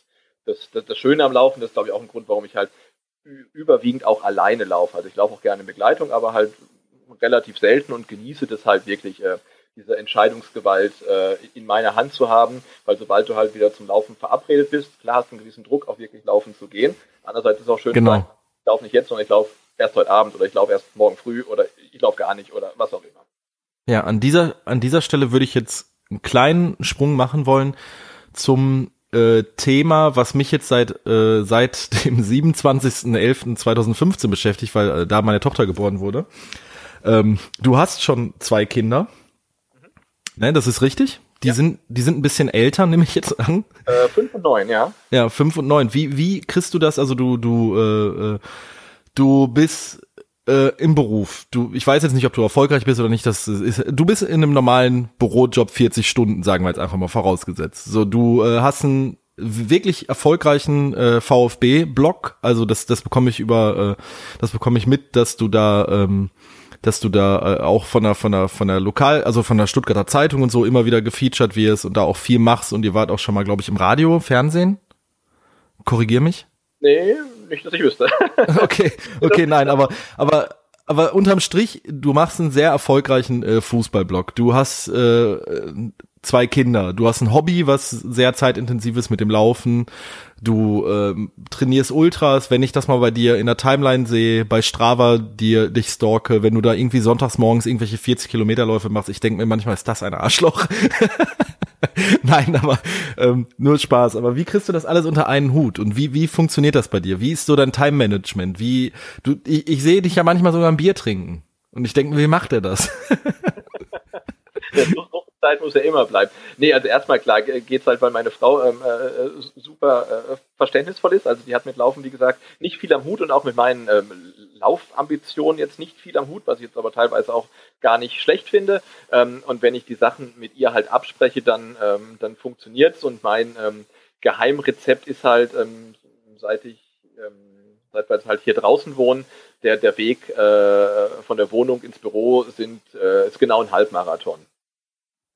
das, das, das Schöne am Laufen. Das ist, glaube ich, auch ein Grund, warum ich halt überwiegend auch alleine laufe. Also ich laufe auch gerne in Begleitung, aber halt relativ selten und genieße das halt wirklich. Äh, diese Entscheidungsgewalt äh, in meiner Hand zu haben, weil sobald du halt wieder zum Laufen verabredet bist, klar hast du einen gewissen Druck, auch wirklich laufen zu gehen. Andererseits ist es auch schön, genau. ich laufe nicht jetzt, sondern ich laufe erst heute Abend oder ich laufe erst morgen früh oder ich laufe gar nicht oder was auch immer. Ja, an dieser, an dieser Stelle würde ich jetzt einen kleinen Sprung machen wollen zum äh, Thema, was mich jetzt seit, äh, seit dem 27.11.2015 beschäftigt, weil äh, da meine Tochter geboren wurde. Ähm, du hast schon zwei Kinder. Ne, das ist richtig. Die ja. sind, die sind ein bisschen älter, nehme ich jetzt an. Äh, fünf und neun, ja. Ja, fünf und neun. Wie, wie kriegst du das? Also du, du, äh, äh, du bist äh, im Beruf. Du, ich weiß jetzt nicht, ob du erfolgreich bist oder nicht. Das ist, du bist in einem normalen Bürojob 40 Stunden, sagen wir jetzt einfach mal vorausgesetzt. So, du äh, hast einen wirklich erfolgreichen äh, VfB-Blog. Also das, das bekomme ich über, äh, das bekomme ich mit, dass du da ähm, dass du da äh, auch von der, von der, von der Lokal, also von der Stuttgarter Zeitung und so immer wieder gefeatured wirst und da auch viel machst und ihr wart auch schon mal, glaube ich, im Radio, Fernsehen. Korrigier mich. Nee, nicht, dass ich wüsste. okay, okay, nein, aber, aber, aber unterm Strich, du machst einen sehr erfolgreichen äh, Fußballblog. Du hast äh, zwei Kinder. Du hast ein Hobby, was sehr zeitintensiv ist mit dem Laufen. Du ähm, trainierst Ultras, wenn ich das mal bei dir in der Timeline sehe, bei Strava dir dich stalke, wenn du da irgendwie sonntags morgens irgendwelche 40 Kilometerläufe machst, ich denke mir manchmal, ist das ein Arschloch. Nein, aber ähm, nur Spaß. Aber wie kriegst du das alles unter einen Hut? Und wie, wie funktioniert das bei dir? Wie ist so dein Time-Management? Wie, du, ich, ich sehe dich ja manchmal sogar ein Bier trinken. Und ich denke, wie macht er das? Zeit muss ja immer bleiben. Nee, also erstmal klar geht's halt, weil meine Frau ähm, äh, super äh, verständnisvoll ist. Also die hat mit Laufen, wie gesagt, nicht viel am Hut und auch mit meinen ähm, Laufambitionen jetzt nicht viel am Hut, was ich jetzt aber teilweise auch gar nicht schlecht finde. Ähm, und wenn ich die Sachen mit ihr halt abspreche, dann, ähm, dann funktioniert's. Und mein ähm, Geheimrezept ist halt, ähm, seit ich, ähm, seit wir halt hier draußen wohnen, der, der Weg äh, von der Wohnung ins Büro sind, äh, ist genau ein Halbmarathon.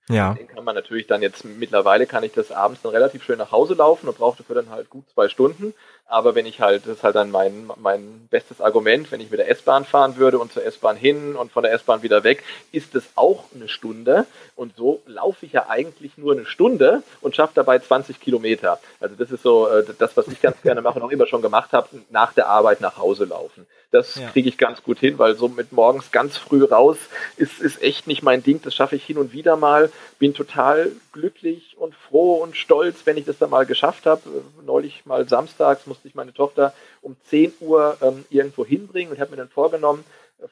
Ja. Den kann man natürlich dann jetzt, mittlerweile kann ich das abends dann relativ schön nach Hause laufen und brauche dafür dann halt gut zwei Stunden. Aber wenn ich halt, das ist halt dann mein, mein bestes Argument, wenn ich mit der S-Bahn fahren würde und zur S-Bahn hin und von der S-Bahn wieder weg, ist es auch eine Stunde. Und so laufe ich ja eigentlich nur eine Stunde und schaffe dabei 20 Kilometer. Also das ist so äh, das, was ich ganz gerne mache und auch immer schon gemacht habe, nach der Arbeit nach Hause laufen. Das ja. kriege ich ganz gut hin, weil so mit morgens ganz früh raus ist, ist echt nicht mein Ding. Das schaffe ich hin und wieder mal. Bin total glücklich und froh und stolz, wenn ich das dann mal geschafft habe. Neulich mal samstags musste ich meine Tochter um 10 Uhr ähm, irgendwo hinbringen und habe mir dann vorgenommen,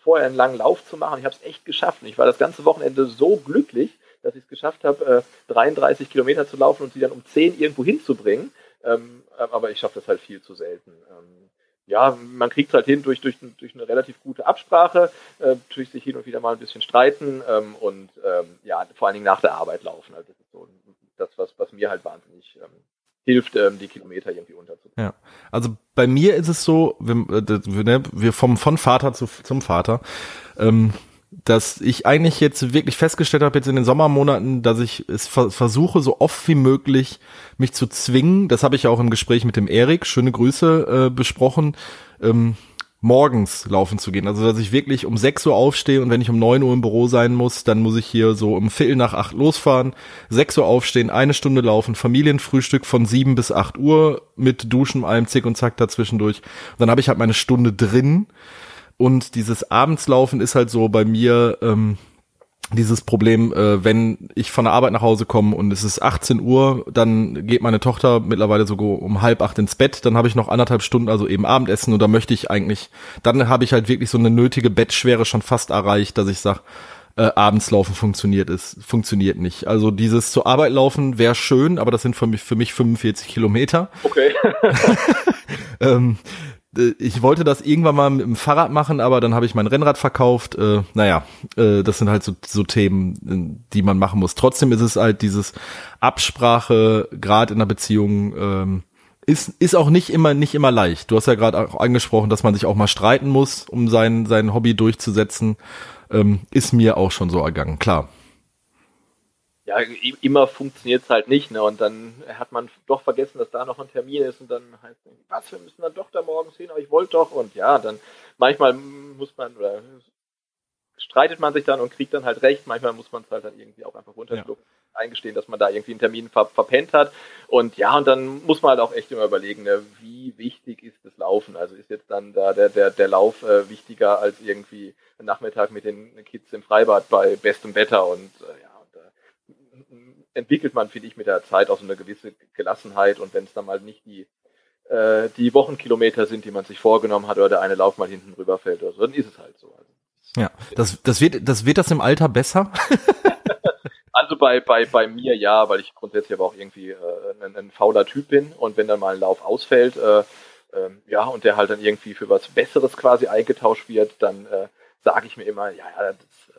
vorher einen langen Lauf zu machen. Ich habe es echt geschafft. Und ich war das ganze Wochenende so glücklich, dass ich es geschafft habe, äh, 33 Kilometer zu laufen und sie dann um 10 irgendwo hinzubringen. Ähm, aber ich schaffe das halt viel zu selten. Ähm, ja, man kriegt es halt hin durch, durch, durch eine relativ gute Absprache, äh, durch sich hin und wieder mal ein bisschen streiten ähm, und ähm, ja, vor allen Dingen nach der Arbeit laufen. Also das so das, was, was mir halt wahnsinnig ähm, hilft, ähm, die Kilometer irgendwie unterzubringen. Ja, also bei mir ist es so, wir, äh, ne, wir vom von Vater zu, zum Vater. Ähm, dass ich eigentlich jetzt wirklich festgestellt habe, jetzt in den Sommermonaten, dass ich es versuche, so oft wie möglich mich zu zwingen. Das habe ich auch im Gespräch mit dem Erik, schöne Grüße, äh, besprochen, ähm, morgens laufen zu gehen. Also, dass ich wirklich um 6 Uhr aufstehe und wenn ich um 9 Uhr im Büro sein muss, dann muss ich hier so um Viertel nach acht losfahren, 6 Uhr aufstehen, eine Stunde laufen, Familienfrühstück von 7 bis 8 Uhr mit Duschen, allem Zick und Zack dazwischendurch. Und dann habe ich halt meine Stunde drin und dieses Abendslaufen ist halt so bei mir ähm, dieses Problem, äh, wenn ich von der Arbeit nach Hause komme und es ist 18 Uhr, dann geht meine Tochter mittlerweile sogar um halb acht ins Bett, dann habe ich noch anderthalb Stunden, also eben Abendessen und da möchte ich eigentlich, dann habe ich halt wirklich so eine nötige Bettschwere schon fast erreicht, dass ich sage, äh, abends laufen funktioniert es funktioniert nicht. Also dieses zur Arbeit laufen wäre schön, aber das sind für mich für mich 45 Kilometer. Okay. ähm, äh, ich wollte das irgendwann mal mit dem Fahrrad machen, aber dann habe ich mein Rennrad verkauft. Äh, naja, äh, das sind halt so, so Themen, die man machen muss. Trotzdem ist es halt dieses Absprache, gerade in einer Beziehung, ähm, ist, ist auch nicht immer, nicht immer leicht. Du hast ja gerade auch angesprochen, dass man sich auch mal streiten muss, um sein, sein Hobby durchzusetzen. Ähm, ist mir auch schon so ergangen, klar ja, immer funktioniert es halt nicht, ne? Und dann hat man doch vergessen, dass da noch ein Termin ist und dann heißt es, was, wir müssen dann doch da morgens hin, aber ich wollte doch. Und ja, dann manchmal muss man oder streitet man sich dann und kriegt dann halt recht, manchmal muss man es halt dann irgendwie auch einfach runterschlucken. Ja. Eingestehen, dass man da irgendwie einen Termin ver verpennt hat. Und ja, und dann muss man halt auch echt immer überlegen, ne, wie wichtig ist das Laufen? Also ist jetzt dann da der, der, der Lauf äh, wichtiger als irgendwie ein Nachmittag mit den Kids im Freibad bei bestem Wetter und äh, ja, entwickelt man, finde ich, mit der Zeit auch so eine gewisse Gelassenheit und wenn es dann mal nicht die, äh, die Wochenkilometer sind, die man sich vorgenommen hat oder der eine Lauf mal hinten rüberfällt oder so, dann ist es halt so. Also, ja, das, das wird, das wird das im Alter besser? also bei, bei, bei mir ja, weil ich grundsätzlich aber auch irgendwie äh, ein, ein fauler Typ bin und wenn dann mal ein Lauf ausfällt, äh, äh, ja, und der halt dann irgendwie für was Besseres quasi eingetauscht wird, dann äh, sage ich mir immer, ja, ja, das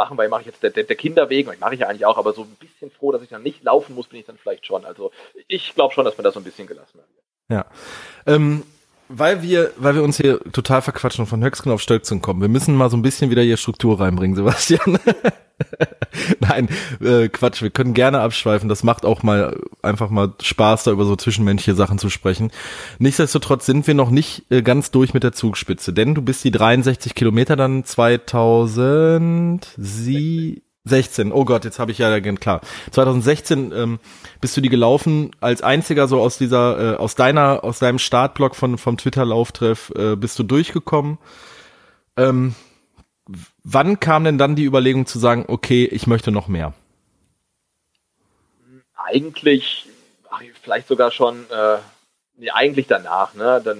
machen, weil mache ich jetzt der, der, der wegen, mache ich ja eigentlich auch, aber so ein bisschen froh, dass ich dann nicht laufen muss, bin ich dann vielleicht schon. Also ich glaube schon, dass man da so ein bisschen gelassen hat. Ja. Ähm, weil wir, weil wir uns hier total verquatschen und von Höchstgen auf Stöckchen kommen, wir müssen mal so ein bisschen wieder hier Struktur reinbringen, Sebastian. Nein, äh, Quatsch, wir können gerne abschweifen. Das macht auch mal einfach mal Spaß, da über so zwischenmenschliche Sachen zu sprechen. Nichtsdestotrotz sind wir noch nicht äh, ganz durch mit der Zugspitze, denn du bist die 63 Kilometer dann 2016. 16, oh Gott, jetzt habe ich ja klar. 2016 ähm, bist du die gelaufen als einziger so aus dieser, äh, aus deiner, aus deinem Startblock von vom Twitter-Lauftreff äh, bist du durchgekommen. Ähm, wann kam denn dann die Überlegung zu sagen, okay, ich möchte noch mehr? Eigentlich, ach, vielleicht sogar schon, äh, nee, eigentlich danach, ne? Dann,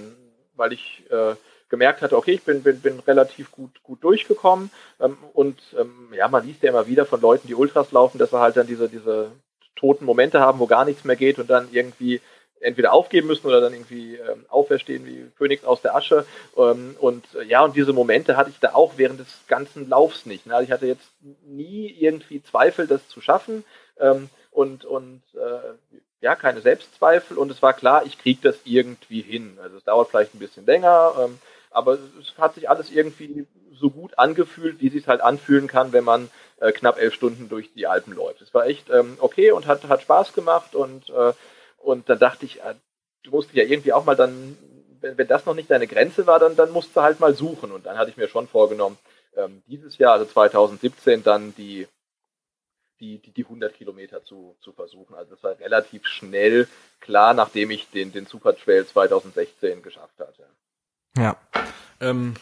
weil ich äh, gemerkt hatte, okay, ich bin, bin, bin relativ gut, gut durchgekommen. Ähm, und ähm, ja, man liest ja immer wieder von Leuten, die Ultras laufen, dass sie halt dann diese, diese toten Momente haben, wo gar nichts mehr geht und dann irgendwie entweder aufgeben müssen oder dann irgendwie ähm, auferstehen wie Phönix aus der Asche. Ähm, und äh, ja, und diese Momente hatte ich da auch während des ganzen Laufs nicht. Ne? Also ich hatte jetzt nie irgendwie Zweifel, das zu schaffen ähm, und, und äh, ja, keine Selbstzweifel und es war klar, ich kriege das irgendwie hin. Also es dauert vielleicht ein bisschen länger, ähm, aber es hat sich alles irgendwie so gut angefühlt, wie es sich halt anfühlen kann, wenn man äh, knapp elf Stunden durch die Alpen läuft. Es war echt ähm, okay und hat, hat Spaß gemacht und, äh, und dann dachte ich, äh, du musst ja irgendwie auch mal dann, wenn, wenn das noch nicht deine Grenze war, dann, dann musst du halt mal suchen. Und dann hatte ich mir schon vorgenommen, ähm, dieses Jahr, also 2017, dann die, die, die, die 100 Kilometer zu, zu versuchen. Also das war relativ schnell klar, nachdem ich den, den Super Trail 2016 geschafft hatte. Ja. Ähm,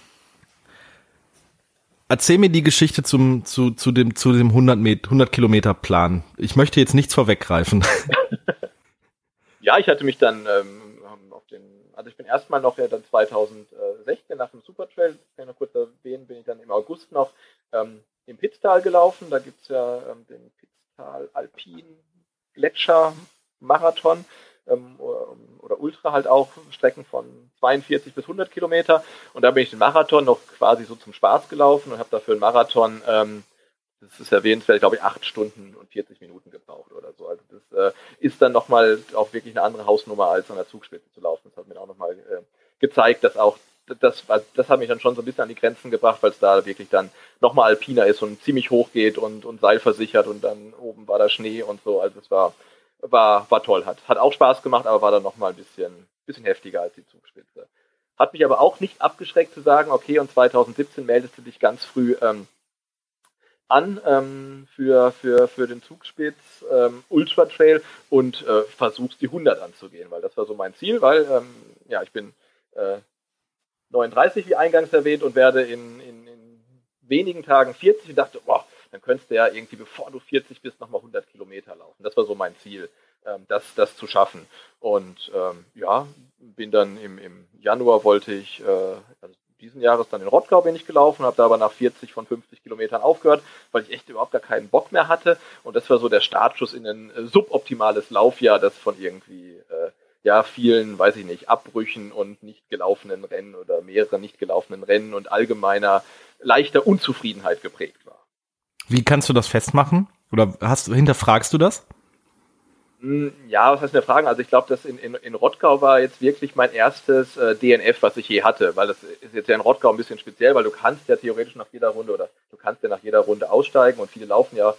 erzähl mir die Geschichte zum, zu, zu dem, zu dem 100, Met 100 Kilometer Plan. Ich möchte jetzt nichts vorweggreifen. ja, ich hatte mich dann ähm, auf den, also ich bin erstmal noch ja dann 2016 nach dem Supertrail, kann ich noch kurz erwähnen, bin ich dann im August noch ähm, im Pitztal gelaufen. Da gibt es ja ähm, den Pitztal Alpin Gletscher Marathon oder, oder, Ultra halt auch, Strecken von 42 bis 100 Kilometer. Und da bin ich den Marathon noch quasi so zum Spaß gelaufen und habe dafür einen Marathon, ähm, das ist erwähnenswert, glaube ich, acht Stunden und 40 Minuten gebraucht oder so. Also das äh, ist dann nochmal auch wirklich eine andere Hausnummer als an der Zugspitze zu laufen. Das hat mir auch nochmal äh, gezeigt, dass auch das, das hat mich dann schon so ein bisschen an die Grenzen gebracht, weil es da wirklich dann nochmal alpiner ist und ziemlich hoch geht und, und seilversichert und dann oben war da Schnee und so. Also es war, war, war toll. Hat, hat auch Spaß gemacht, aber war dann nochmal ein bisschen, bisschen heftiger als die Zugspitze. Hat mich aber auch nicht abgeschreckt zu sagen, okay, und 2017 meldest du dich ganz früh ähm, an ähm, für, für, für den Zugspitz ähm, Ultra Trail und äh, versuchst die 100 anzugehen, weil das war so mein Ziel, weil ähm, ja, ich bin äh, 39, wie eingangs erwähnt, und werde in, in, in wenigen Tagen 40 und dachte, boah, dann könntest du ja irgendwie, bevor du 40 bist, nochmal 100 Kilometer laufen. Das war so mein Ziel, ähm, das, das zu schaffen. Und ähm, ja, bin dann im, im Januar wollte ich, äh, also diesen Jahres dann in Rottgau bin ich gelaufen, habe da aber nach 40 von 50 Kilometern aufgehört, weil ich echt überhaupt gar keinen Bock mehr hatte. Und das war so der Startschuss in ein äh, suboptimales Laufjahr, das von irgendwie äh, ja vielen, weiß ich nicht, Abbrüchen und nicht gelaufenen Rennen oder mehreren nicht gelaufenen Rennen und allgemeiner leichter Unzufriedenheit geprägt war. Wie kannst du das festmachen? Oder hast, hinterfragst du das? Hm, ja, was heißt eine Frage? Also ich glaube, das in, in, in Rottgau war jetzt wirklich mein erstes äh, DNF, was ich je hatte, weil das ist jetzt ja in Rottgau ein bisschen speziell, weil du kannst ja theoretisch nach jeder Runde oder du kannst ja nach jeder Runde aussteigen und viele laufen ja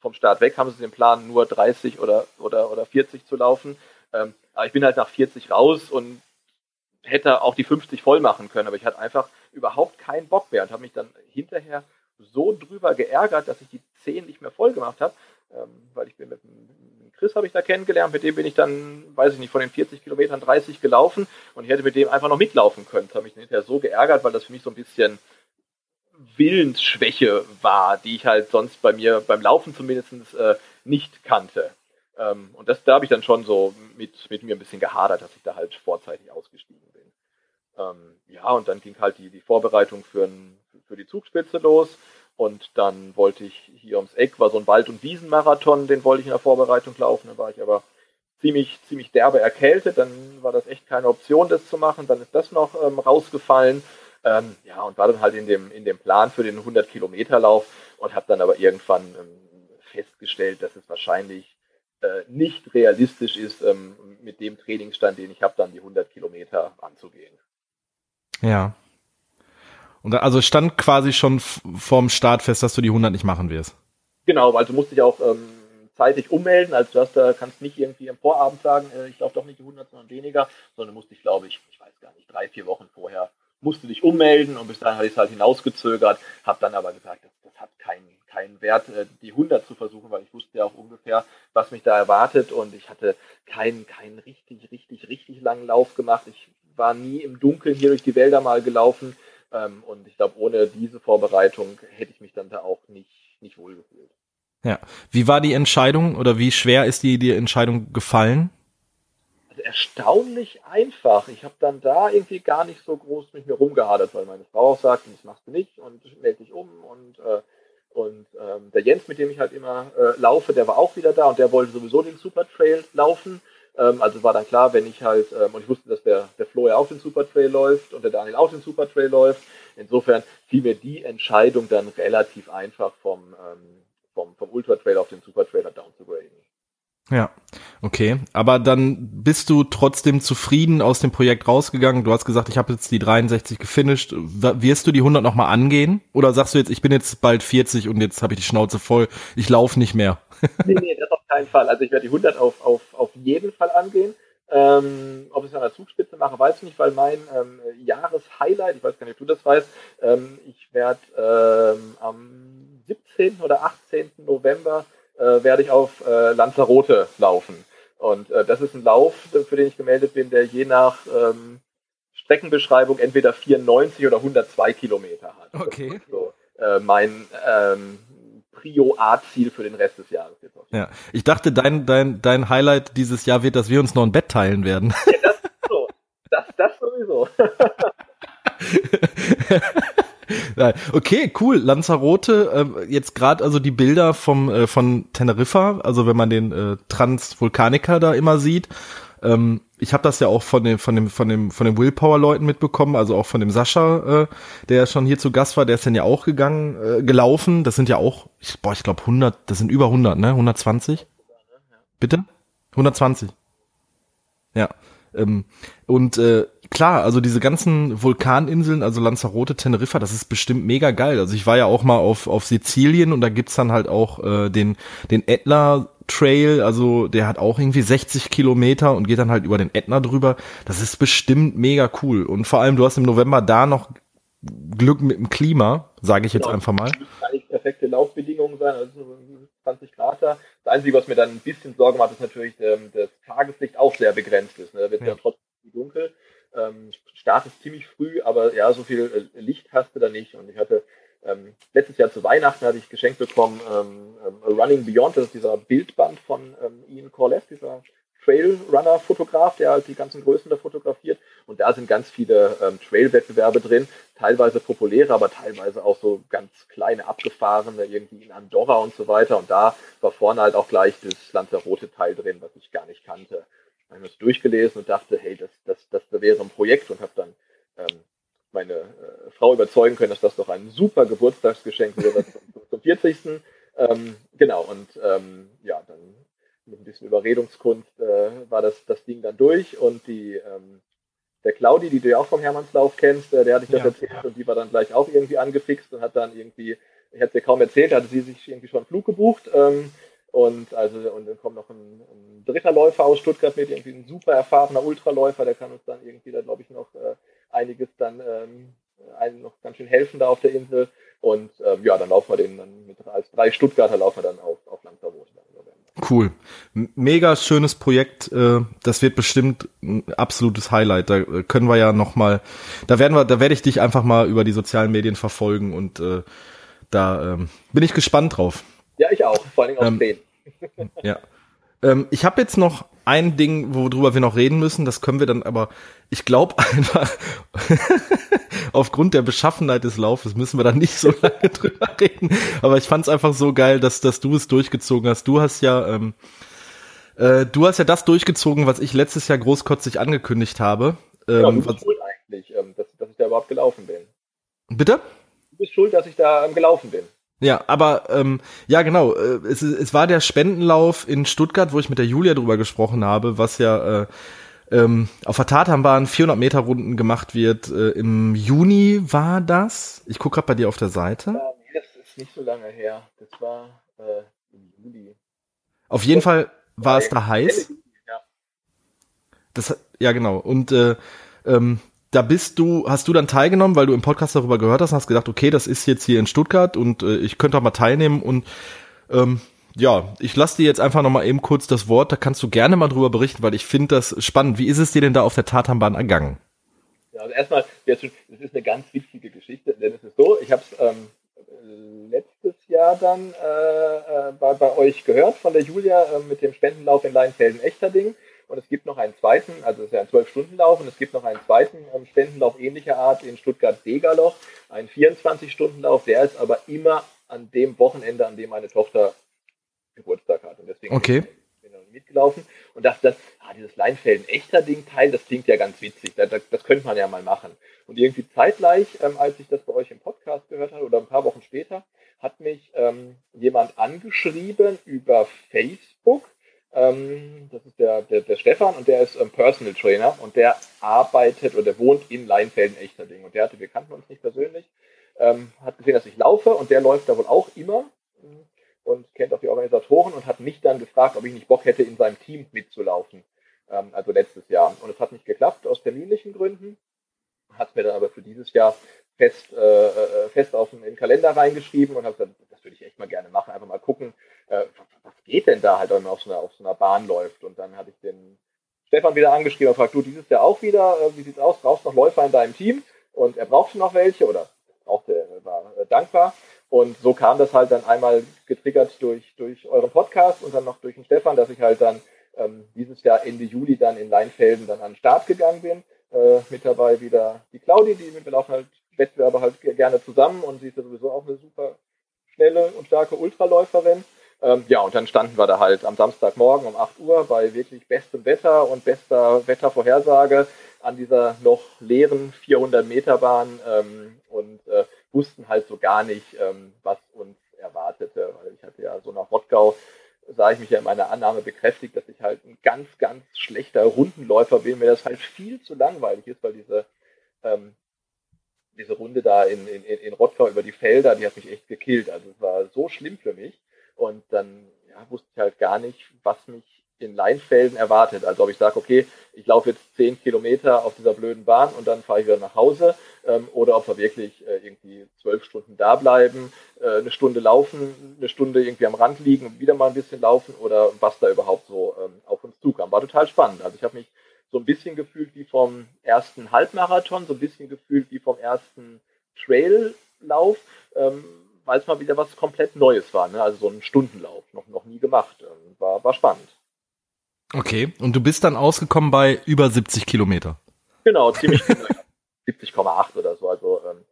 vom Start weg, haben sie den Plan, nur 30 oder, oder, oder 40 zu laufen. Ähm, aber ich bin halt nach 40 raus und hätte auch die 50 voll machen können, aber ich hatte einfach überhaupt keinen Bock mehr und habe mich dann hinterher so drüber geärgert, dass ich die 10 nicht mehr voll gemacht habe, ähm, weil ich bin mit, Chris habe ich da kennengelernt, mit dem bin ich dann, weiß ich nicht, von den 40 Kilometern 30 gelaufen und ich hätte mit dem einfach noch mitlaufen können. Das habe mich hinterher so geärgert, weil das für mich so ein bisschen Willensschwäche war, die ich halt sonst bei mir beim Laufen zumindest äh, nicht kannte. Ähm, und das, da habe ich dann schon so mit, mit mir ein bisschen gehadert, dass ich da halt vorzeitig ausgestiegen bin. Ähm, ja, und dann ging halt die, die Vorbereitung für, ein, für die Zugspitze los. Und dann wollte ich hier ums Eck, war so ein Wald- und Wiesenmarathon, den wollte ich in der Vorbereitung laufen. Dann war ich aber ziemlich, ziemlich derbe erkältet. Dann war das echt keine Option, das zu machen. Dann ist das noch ähm, rausgefallen. Ähm, ja, und war dann halt in dem, in dem Plan für den 100-Kilometer-Lauf und habe dann aber irgendwann ähm, festgestellt, dass es wahrscheinlich äh, nicht realistisch ist, ähm, mit dem Trainingsstand, den ich habe, dann die 100 Kilometer anzugehen. Ja. Und also stand quasi schon vorm Start fest, dass du die 100 nicht machen wirst. Genau, also musste ich auch ähm, zeitig ummelden. Also du hast, da kannst nicht irgendwie im Vorabend sagen, äh, ich laufe doch nicht die 100, sondern weniger, sondern musste ich, glaube ich, ich weiß gar nicht, drei, vier Wochen vorher musste dich ummelden und bis dahin hatte ich es halt hinausgezögert, habe dann aber gesagt, das, das hat keinen keinen Wert, äh, die 100 zu versuchen, weil ich wusste ja auch ungefähr, was mich da erwartet und ich hatte keinen, keinen richtig, richtig, richtig langen Lauf gemacht. Ich war nie im Dunkeln hier durch die Wälder mal gelaufen ähm, und ich glaube, ohne diese Vorbereitung hätte ich mich dann da auch nicht, nicht wohlgefühlt. Ja. Wie war die Entscheidung oder wie schwer ist die, die Entscheidung gefallen? Also erstaunlich einfach. Ich habe dann da irgendwie gar nicht so groß mit mir rumgehadert, weil meine Frau auch sagte, das machst du nicht und melde dich um und äh, und ähm, der Jens, mit dem ich halt immer äh, laufe, der war auch wieder da und der wollte sowieso den Super Trail laufen. Ähm, also war dann klar, wenn ich halt, ähm, und ich wusste, dass der, der Flo ja auch den Super Trail läuft und der Daniel auch den Super Trail läuft. Insofern fiel mir die Entscheidung dann relativ einfach vom, ähm, vom, vom Ultra Trail auf den Super Trail down zu graden. Ja, okay. Aber dann bist du trotzdem zufrieden aus dem Projekt rausgegangen. Du hast gesagt, ich habe jetzt die 63 gefinisht. Wirst du die 100 nochmal angehen? Oder sagst du jetzt, ich bin jetzt bald 40 und jetzt habe ich die Schnauze voll, ich laufe nicht mehr? nee, nee, das auf keinen Fall. Also ich werde die 100 auf, auf, auf jeden Fall angehen. Ähm, ob ich es an der Zugspitze mache, weiß ich nicht, weil mein ähm, Jahreshighlight, ich weiß gar nicht, ob du das weißt, ähm, ich werde ähm, am 17. oder 18. November äh, werde ich auf äh, Lanzarote laufen. Und äh, das ist ein Lauf, für den ich gemeldet bin, der je nach ähm, Streckenbeschreibung entweder 94 oder 102 Kilometer hat. Okay. So, äh, mein ähm, Prio A-Ziel für den Rest des Jahres jetzt auch. Ja, ich dachte, dein, dein, dein Highlight dieses Jahr wird, dass wir uns noch ein Bett teilen werden. Ja, das ist so. Das, das sowieso. okay, cool. Lanzarote, äh, jetzt gerade also die Bilder vom äh, von Teneriffa, also wenn man den äh, Transvulkaniker da immer sieht, ähm, ich habe das ja auch von dem, von dem, von dem, von den Willpower-Leuten mitbekommen, also auch von dem Sascha, äh, der schon hier zu Gast war, der ist dann ja auch gegangen, äh, gelaufen. Das sind ja auch, ich, boah, ich glaube 100, das sind über 100, ne? 120? Bitte? 120. Ja. Ähm, und äh, klar, also diese ganzen Vulkaninseln, also Lanzarote, Teneriffa, das ist bestimmt mega geil. Also ich war ja auch mal auf, auf Sizilien und da gibt's dann halt auch äh, den, den Etna Trail, also der hat auch irgendwie 60 Kilometer und geht dann halt über den Ätna drüber. Das ist bestimmt mega cool. Und vor allem, du hast im November da noch Glück mit dem Klima, sage ich jetzt genau. einfach mal. Das kann nicht perfekte Laufbedingungen sein, also 20 Grad da. Das Einzige, was mir dann ein bisschen Sorgen macht, ist natürlich, ähm, das Tageslicht auch sehr begrenzt ist. Ne? Da wird ja. ja trotzdem dunkel. Ähm, Start ist ziemlich früh, aber ja, so viel äh, Licht hast du da nicht. Und ich hatte ähm, letztes Jahr zu Weihnachten hatte ich geschenkt bekommen ähm, ähm, Running Beyond, das ist dieser Bildband von ähm, Ian Corlett, dieser Trailrunner-Fotograf, der halt die ganzen Größen da fotografiert. Und da sind ganz viele ähm, Trail-Wettbewerbe drin, teilweise populäre, aber teilweise auch so ganz kleine, abgefahrene, irgendwie in Andorra und so weiter. Und da war vorne halt auch gleich das Lanzarote-Teil drin, was ich gar nicht kannte. Ich habe das durchgelesen und dachte, hey, das, das, das wäre ein Projekt und habe dann ähm, meine äh, Frau überzeugen können, dass das doch ein super Geburtstagsgeschenk wäre zum, zum 40. Ähm, genau, und ähm, ja, dann mit ein bisschen Überredungskunst äh, war das, das Ding dann durch und die ähm, der Claudi, die du ja auch vom Hermannslauf kennst, äh, der hatte ich das ja, erzählt und die war dann gleich auch irgendwie angefixt und hat dann irgendwie, ich hatte dir kaum erzählt, hatte sie sich irgendwie schon einen Flug gebucht ähm, und also und dann kommt noch ein, ein, dritter Läufer aus Stuttgart mit, irgendwie ein super erfahrener Ultraläufer, der kann uns dann irgendwie da glaube ich noch einiges dann ähm, einen noch ganz schön helfen da auf der Insel. Und ähm, ja, dann laufen wir den dann mit als drei Stuttgarter laufen wir dann auf, auf Lanzarote. Cool. Mega schönes Projekt. Äh, das wird bestimmt ein absolutes Highlight. Da äh, können wir ja noch mal, da werden wir, da werde ich dich einfach mal über die sozialen Medien verfolgen und äh, da ähm, bin ich gespannt drauf. Ja, ich auch. Vor allem auf ähm, Ja. Ähm, ich habe jetzt noch ein Ding, worüber wir noch reden müssen. Das können wir dann aber, ich glaube einfach, aufgrund der Beschaffenheit des Laufes müssen wir da nicht so lange drüber reden. Aber ich fand es einfach so geil, dass, dass du es durchgezogen hast. Du hast ja, ähm, äh, du hast ja das durchgezogen, was ich letztes Jahr großkotzig angekündigt habe. Ähm, ja, du bist schuld eigentlich, ähm, dass, dass ich da überhaupt gelaufen bin. Bitte? Du bist schuld, dass ich da ähm, gelaufen bin. Ja, aber ähm, ja genau, äh, es, es war der Spendenlauf in Stuttgart, wo ich mit der Julia drüber gesprochen habe, was ja äh, ähm, auf der Tatanbahn 400 Meter Runden gemacht wird. Äh, Im Juni war das. Ich gucke gerade bei dir auf der Seite. Ja, nee, das ist nicht so lange her. Das war äh, im Juli. Auf jeden Fall war es da heiß. Ja. Das, ja genau. Und äh, ähm, da bist du, hast du dann teilgenommen, weil du im Podcast darüber gehört hast und hast gedacht, okay, das ist jetzt hier in Stuttgart und äh, ich könnte auch mal teilnehmen und ähm, ja, ich lasse dir jetzt einfach nochmal eben kurz das Wort, da kannst du gerne mal drüber berichten, weil ich finde das spannend. Wie ist es dir denn da auf der Tatanbahn ergangen? Ja, also erstmal, das ist eine ganz witzige Geschichte, denn es ist so, ich habe es ähm, letztes Jahr dann äh, äh, bei, bei euch gehört von der Julia äh, mit dem Spendenlauf in Leinfelden-Echterding und es gibt noch einen zweiten, also es ist ja ein Zwölf-Stunden-Lauf und es gibt noch einen zweiten ähm, Spendenlauf ähnlicher Art in Stuttgart-Degerloch, ein 24-Stunden-Lauf, der ist aber immer an dem Wochenende, an dem meine Tochter Geburtstag hat. Und deswegen okay. bin ich noch mitgelaufen und dachte ah, dieses Leinfelden-Echter-Ding-Teil, das klingt ja ganz witzig, das, das, könnte man ja mal machen. Und irgendwie zeitgleich, ähm, als ich das bei euch im Podcast gehört habe oder ein paar Wochen später, hat mich ähm, jemand angeschrieben über Facebook ähm, das ist der, der, der Stefan und der ist ähm, Personal Trainer und der arbeitet oder der wohnt in Leinfelden Echterding. Und der hatte, wir kannten uns nicht persönlich, ähm, hat gesehen, dass ich laufe und der läuft da wohl auch immer und kennt auch die Organisatoren und hat mich dann gefragt, ob ich nicht Bock hätte, in seinem Team mitzulaufen. ähm, also letztes Jahr. Und es hat nicht geklappt aus terminlichen Gründen, hat mir dann aber für dieses Jahr fest, äh, äh, fest auf den, in den Kalender reingeschrieben und habe gesagt, das würde ich echt mal gerne machen, einfach mal gucken, äh, was, geht denn da halt, wenn man auf so, einer, auf so einer Bahn läuft. Und dann hatte ich den Stefan wieder angeschrieben und fragt, du, dieses Jahr auch wieder, äh, wie sieht's aus, brauchst du noch Läufer in deinem Team? Und er brauchte noch welche oder brauchte, war äh, dankbar. Und so kam das halt dann einmal getriggert durch, durch euren Podcast und dann noch durch den Stefan, dass ich halt dann ähm, dieses Jahr Ende Juli dann in Leinfelden dann an den Start gegangen bin. Äh, mit dabei wieder die Claudi, die wir laufen halt Wettbewerbe halt gerne zusammen und sie ist ja sowieso auch eine super schnelle und starke Ultraläuferin. Ähm, ja, und dann standen wir da halt am Samstagmorgen um 8 Uhr bei wirklich bestem Wetter und bester Wettervorhersage an dieser noch leeren 400 Meter Bahn ähm, und äh, wussten halt so gar nicht, ähm, was uns erwartete. Weil ich hatte ja so nach Rottgau sah ich mich ja in meiner Annahme bekräftigt, dass ich halt ein ganz, ganz schlechter Rundenläufer bin, mir das halt viel zu langweilig ist, weil diese, ähm, diese Runde da in, in, in Rottgau über die Felder, die hat mich echt gekillt. Also es war so schlimm für mich. Und dann ja, wusste ich halt gar nicht, was mich in Leinfelden erwartet. Also ob ich sage, okay, ich laufe jetzt zehn Kilometer auf dieser blöden Bahn und dann fahre ich wieder nach Hause ähm, oder ob wir wirklich äh, irgendwie zwölf Stunden da bleiben, äh, eine Stunde laufen, eine Stunde irgendwie am Rand liegen und wieder mal ein bisschen laufen oder was da überhaupt so ähm, auf uns zukam. War total spannend. Also ich habe mich so ein bisschen gefühlt wie vom ersten Halbmarathon, so ein bisschen gefühlt wie vom ersten Traillauf, ähm, weil es mal wieder was komplett Neues war. Ne? Also so ein Stundenlauf, noch, noch nie gemacht. Ähm, war, war spannend. Okay, und du bist dann ausgekommen bei über 70 Kilometer. Genau, ziemlich genau. 70,8 oder so. Also ähm,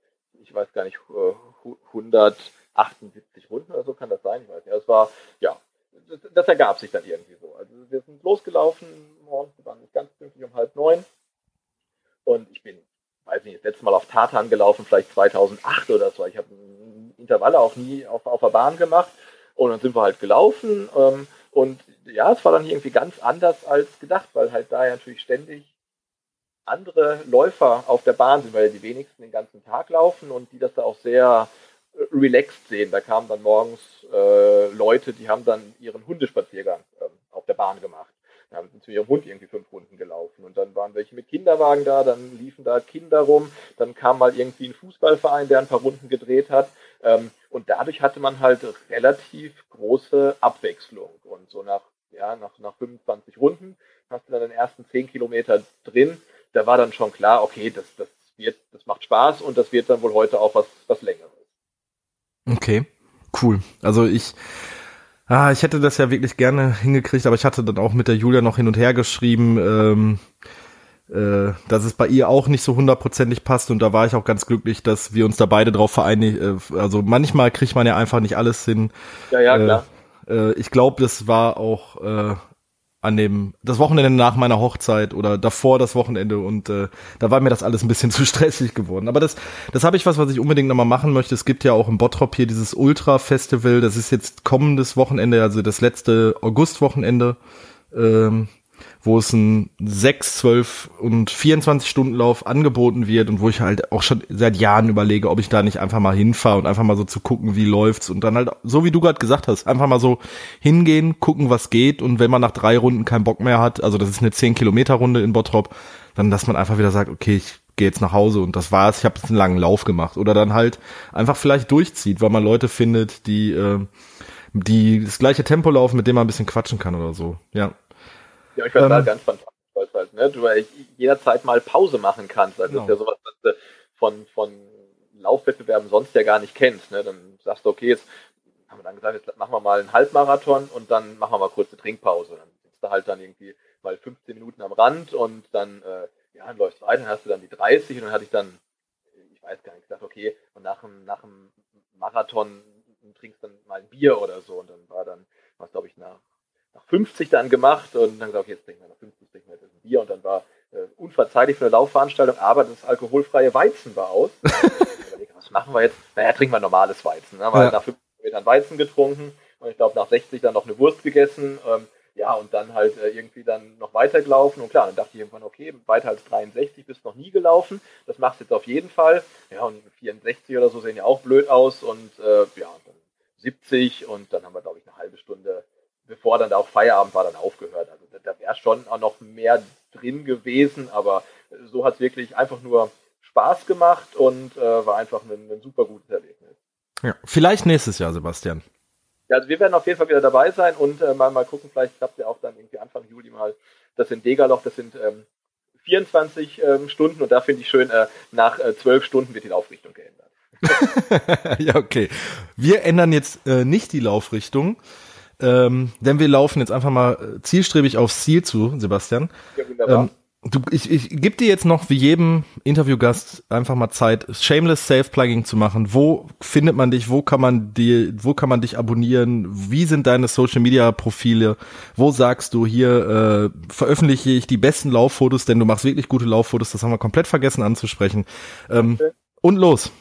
ich weiß gar nicht, äh, 178 Runden oder so kann das sein. Ich weiß nicht. Es war, ja, das, das, ergab sich dann irgendwie so. Also wir sind losgelaufen morgens, wir waren nicht ganz pünktlich um halb neun. Und ich bin, weiß nicht, das letzte Mal auf Tartan gelaufen, vielleicht 2008 oder so. Ich habe Intervalle auch nie auf, auf der Bahn gemacht. Und dann sind wir halt gelaufen. Ähm, und ja, es war dann irgendwie ganz anders als gedacht, weil halt da ja natürlich ständig andere Läufer auf der Bahn sind, weil die wenigsten den ganzen Tag laufen und die das da auch sehr äh, relaxed sehen. Da kamen dann morgens äh, Leute, die haben dann ihren Hundespaziergang äh, auf der Bahn gemacht. Da haben sie zu ihrem Hund irgendwie fünf Runden gelaufen. Und dann waren welche mit Kinderwagen da, dann liefen da Kinder rum, dann kam mal irgendwie ein Fußballverein, der ein paar Runden gedreht hat. Ähm, und dadurch hatte man halt relativ große Abwechslung. Und so nach, ja, nach, nach 25 Runden hast du dann den ersten 10 Kilometer drin. Da war dann schon klar, okay, das, das wird, das macht Spaß und das wird dann wohl heute auch was, was längeres. Okay, cool. Also ich, ah, ich hätte das ja wirklich gerne hingekriegt, aber ich hatte dann auch mit der Julia noch hin und her geschrieben, ähm, äh, dass es bei ihr auch nicht so hundertprozentig passt und da war ich auch ganz glücklich, dass wir uns da beide drauf vereinigen. Äh, also manchmal kriegt man ja einfach nicht alles hin. Ja, ja, klar. Äh, äh, ich glaube, das war auch äh, an dem das Wochenende nach meiner Hochzeit oder davor das Wochenende und äh, da war mir das alles ein bisschen zu stressig geworden. Aber das das habe ich was, was ich unbedingt nochmal machen möchte. Es gibt ja auch im Bottrop hier dieses Ultra Festival. Das ist jetzt kommendes Wochenende, also das letzte Augustwochenende. Ähm, wo es ein 6, 12 und 24 Stunden Lauf angeboten wird und wo ich halt auch schon seit Jahren überlege, ob ich da nicht einfach mal hinfahre und einfach mal so zu gucken, wie läuft's und dann halt, so wie du gerade gesagt hast, einfach mal so hingehen, gucken, was geht und wenn man nach drei Runden keinen Bock mehr hat, also das ist eine 10 Kilometer Runde in Bottrop, dann dass man einfach wieder sagt, okay, ich gehe jetzt nach Hause und das war's, ich habe jetzt einen langen Lauf gemacht oder dann halt einfach vielleicht durchzieht, weil man Leute findet, die äh, die das gleiche Tempo laufen, mit dem man ein bisschen quatschen kann oder so. Ja, ja, ich fand ähm, halt ganz fantastisch, weil halt, ne, du jederzeit mal Pause machen kannst. Also genau. das ist ja sowas, was du von, von Laufwettbewerben sonst ja gar nicht kennst. Ne? Dann sagst du, okay, jetzt haben wir dann gesagt, jetzt machen wir mal einen Halbmarathon und dann machen wir mal kurz eine Trinkpause. Dann sitzt du halt dann irgendwie mal 15 Minuten am Rand und dann, äh, ja, dann läufst du weiter, dann hast du dann die 30 und dann hatte ich dann, ich weiß gar nicht, gesagt, okay, und nach dem, nach dem Marathon trinkst dann mal ein Bier oder so und dann war dann, was glaube ich, nach nach 50 dann gemacht und dann gesagt, okay, jetzt trinken wir nach 50, trinken wir jetzt ein Bier und dann war äh, unverzeihlich für eine Laufveranstaltung, aber das alkoholfreie Weizen war aus. was machen wir jetzt? Naja, trinken wir normales Weizen. Haben wir ja. nach 50 Metern Weizen getrunken und ich glaube nach 60 dann noch eine Wurst gegessen. Ähm, ja, und dann halt äh, irgendwie dann noch weitergelaufen. Und klar, dann dachte ich irgendwann, okay, weiter als 63 bist noch nie gelaufen. Das machst du jetzt auf jeden Fall. Ja, und 64 oder so sehen ja auch blöd aus. Und äh, ja, dann 70 und dann haben wir, glaube ich, eine halbe Stunde bevor dann auch Feierabend war, dann aufgehört. Also da, da wäre schon auch noch mehr drin gewesen, aber so hat es wirklich einfach nur Spaß gemacht und äh, war einfach ein, ein super gutes Erlebnis. Ja, vielleicht nächstes Jahr, Sebastian. Ja, also wir werden auf jeden Fall wieder dabei sein und äh, mal, mal gucken, vielleicht klappt ja auch dann irgendwie Anfang Juli mal das in Degaloch, das sind ähm, 24 ähm, Stunden und da finde ich schön, äh, nach äh, 12 Stunden wird die Laufrichtung geändert. ja, okay. Wir ändern jetzt äh, nicht die Laufrichtung, ähm, denn wir laufen jetzt einfach mal äh, zielstrebig aufs Ziel zu, Sebastian. Ja, wunderbar. Ähm, Du, ich, ich gebe dir jetzt noch wie jedem Interviewgast einfach mal Zeit, shameless Self-Plugging zu machen. Wo findet man dich? Wo kann man dir, wo kann man dich abonnieren? Wie sind deine Social Media Profile? Wo sagst du hier äh, veröffentliche ich die besten Lauffotos, denn du machst wirklich gute Lauffotos. Das haben wir komplett vergessen anzusprechen. Ähm, okay. Und los.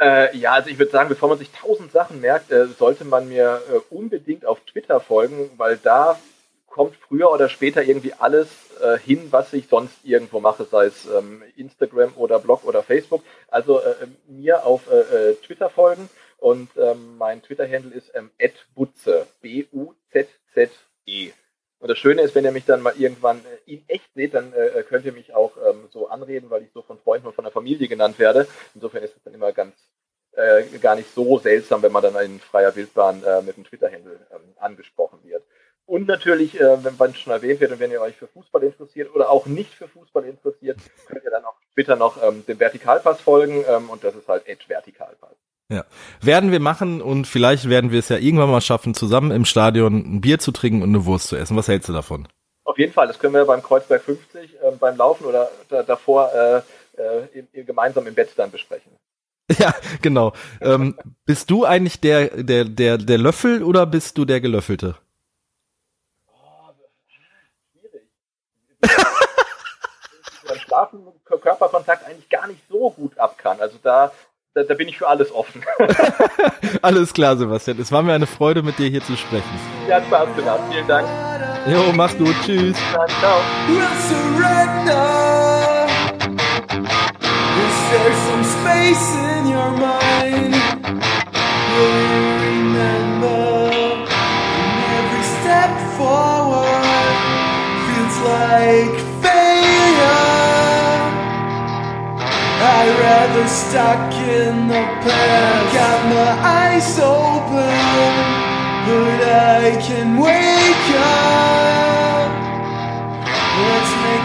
Äh, ja, also ich würde sagen, bevor man sich tausend Sachen merkt, äh, sollte man mir äh, unbedingt auf Twitter folgen, weil da kommt früher oder später irgendwie alles äh, hin, was ich sonst irgendwo mache, sei es ähm, Instagram oder Blog oder Facebook. Also äh, mir auf äh, äh Twitter folgen und ähm, mein Twitter-Handle ist ähm, @butze, B-U-Z-Z-E. Und das Schöne ist, wenn ihr mich dann mal irgendwann äh, in echt seht, dann äh, könnt ihr mich auch ähm, so anreden, weil ich so von Freunden und von der Familie genannt werde. Insofern ist es dann immer ganz äh, gar nicht so seltsam, wenn man dann in freier Wildbahn äh, mit dem Twitter-Handle ähm, angesprochen wird. Und natürlich, äh, wenn man schon erwähnt wird und wenn ihr euch für Fußball interessiert oder auch nicht für Fußball interessiert, könnt ihr dann auf Twitter noch ähm, dem Vertikalpass folgen ähm, und das ist halt Edge Vertikalpass. Ja, werden wir machen und vielleicht werden wir es ja irgendwann mal schaffen, zusammen im Stadion ein Bier zu trinken und eine Wurst zu essen. Was hältst du davon? Auf jeden Fall, das können wir beim Kreuzberg 50 äh, beim Laufen oder da, davor äh, äh, gemeinsam im Bett dann besprechen. Ja, genau. ähm, bist du eigentlich der, der, der, der Löffel oder bist du der Gelöffelte? beim Schlafen Körperkontakt eigentlich gar nicht so gut ab kann. Also da, da, da bin ich für alles offen. alles klar, Sebastian. Es war mir eine Freude, mit dir hier zu sprechen. Ja, hat Spaß gemacht. Vielen Dank. Jo, mach's gut. Tschüss. Dann, ciao. Is there some space in your mind? Will you remember? every step forward feels like rather stuck in the past. Got my eyes open, but I can wake up. Let's make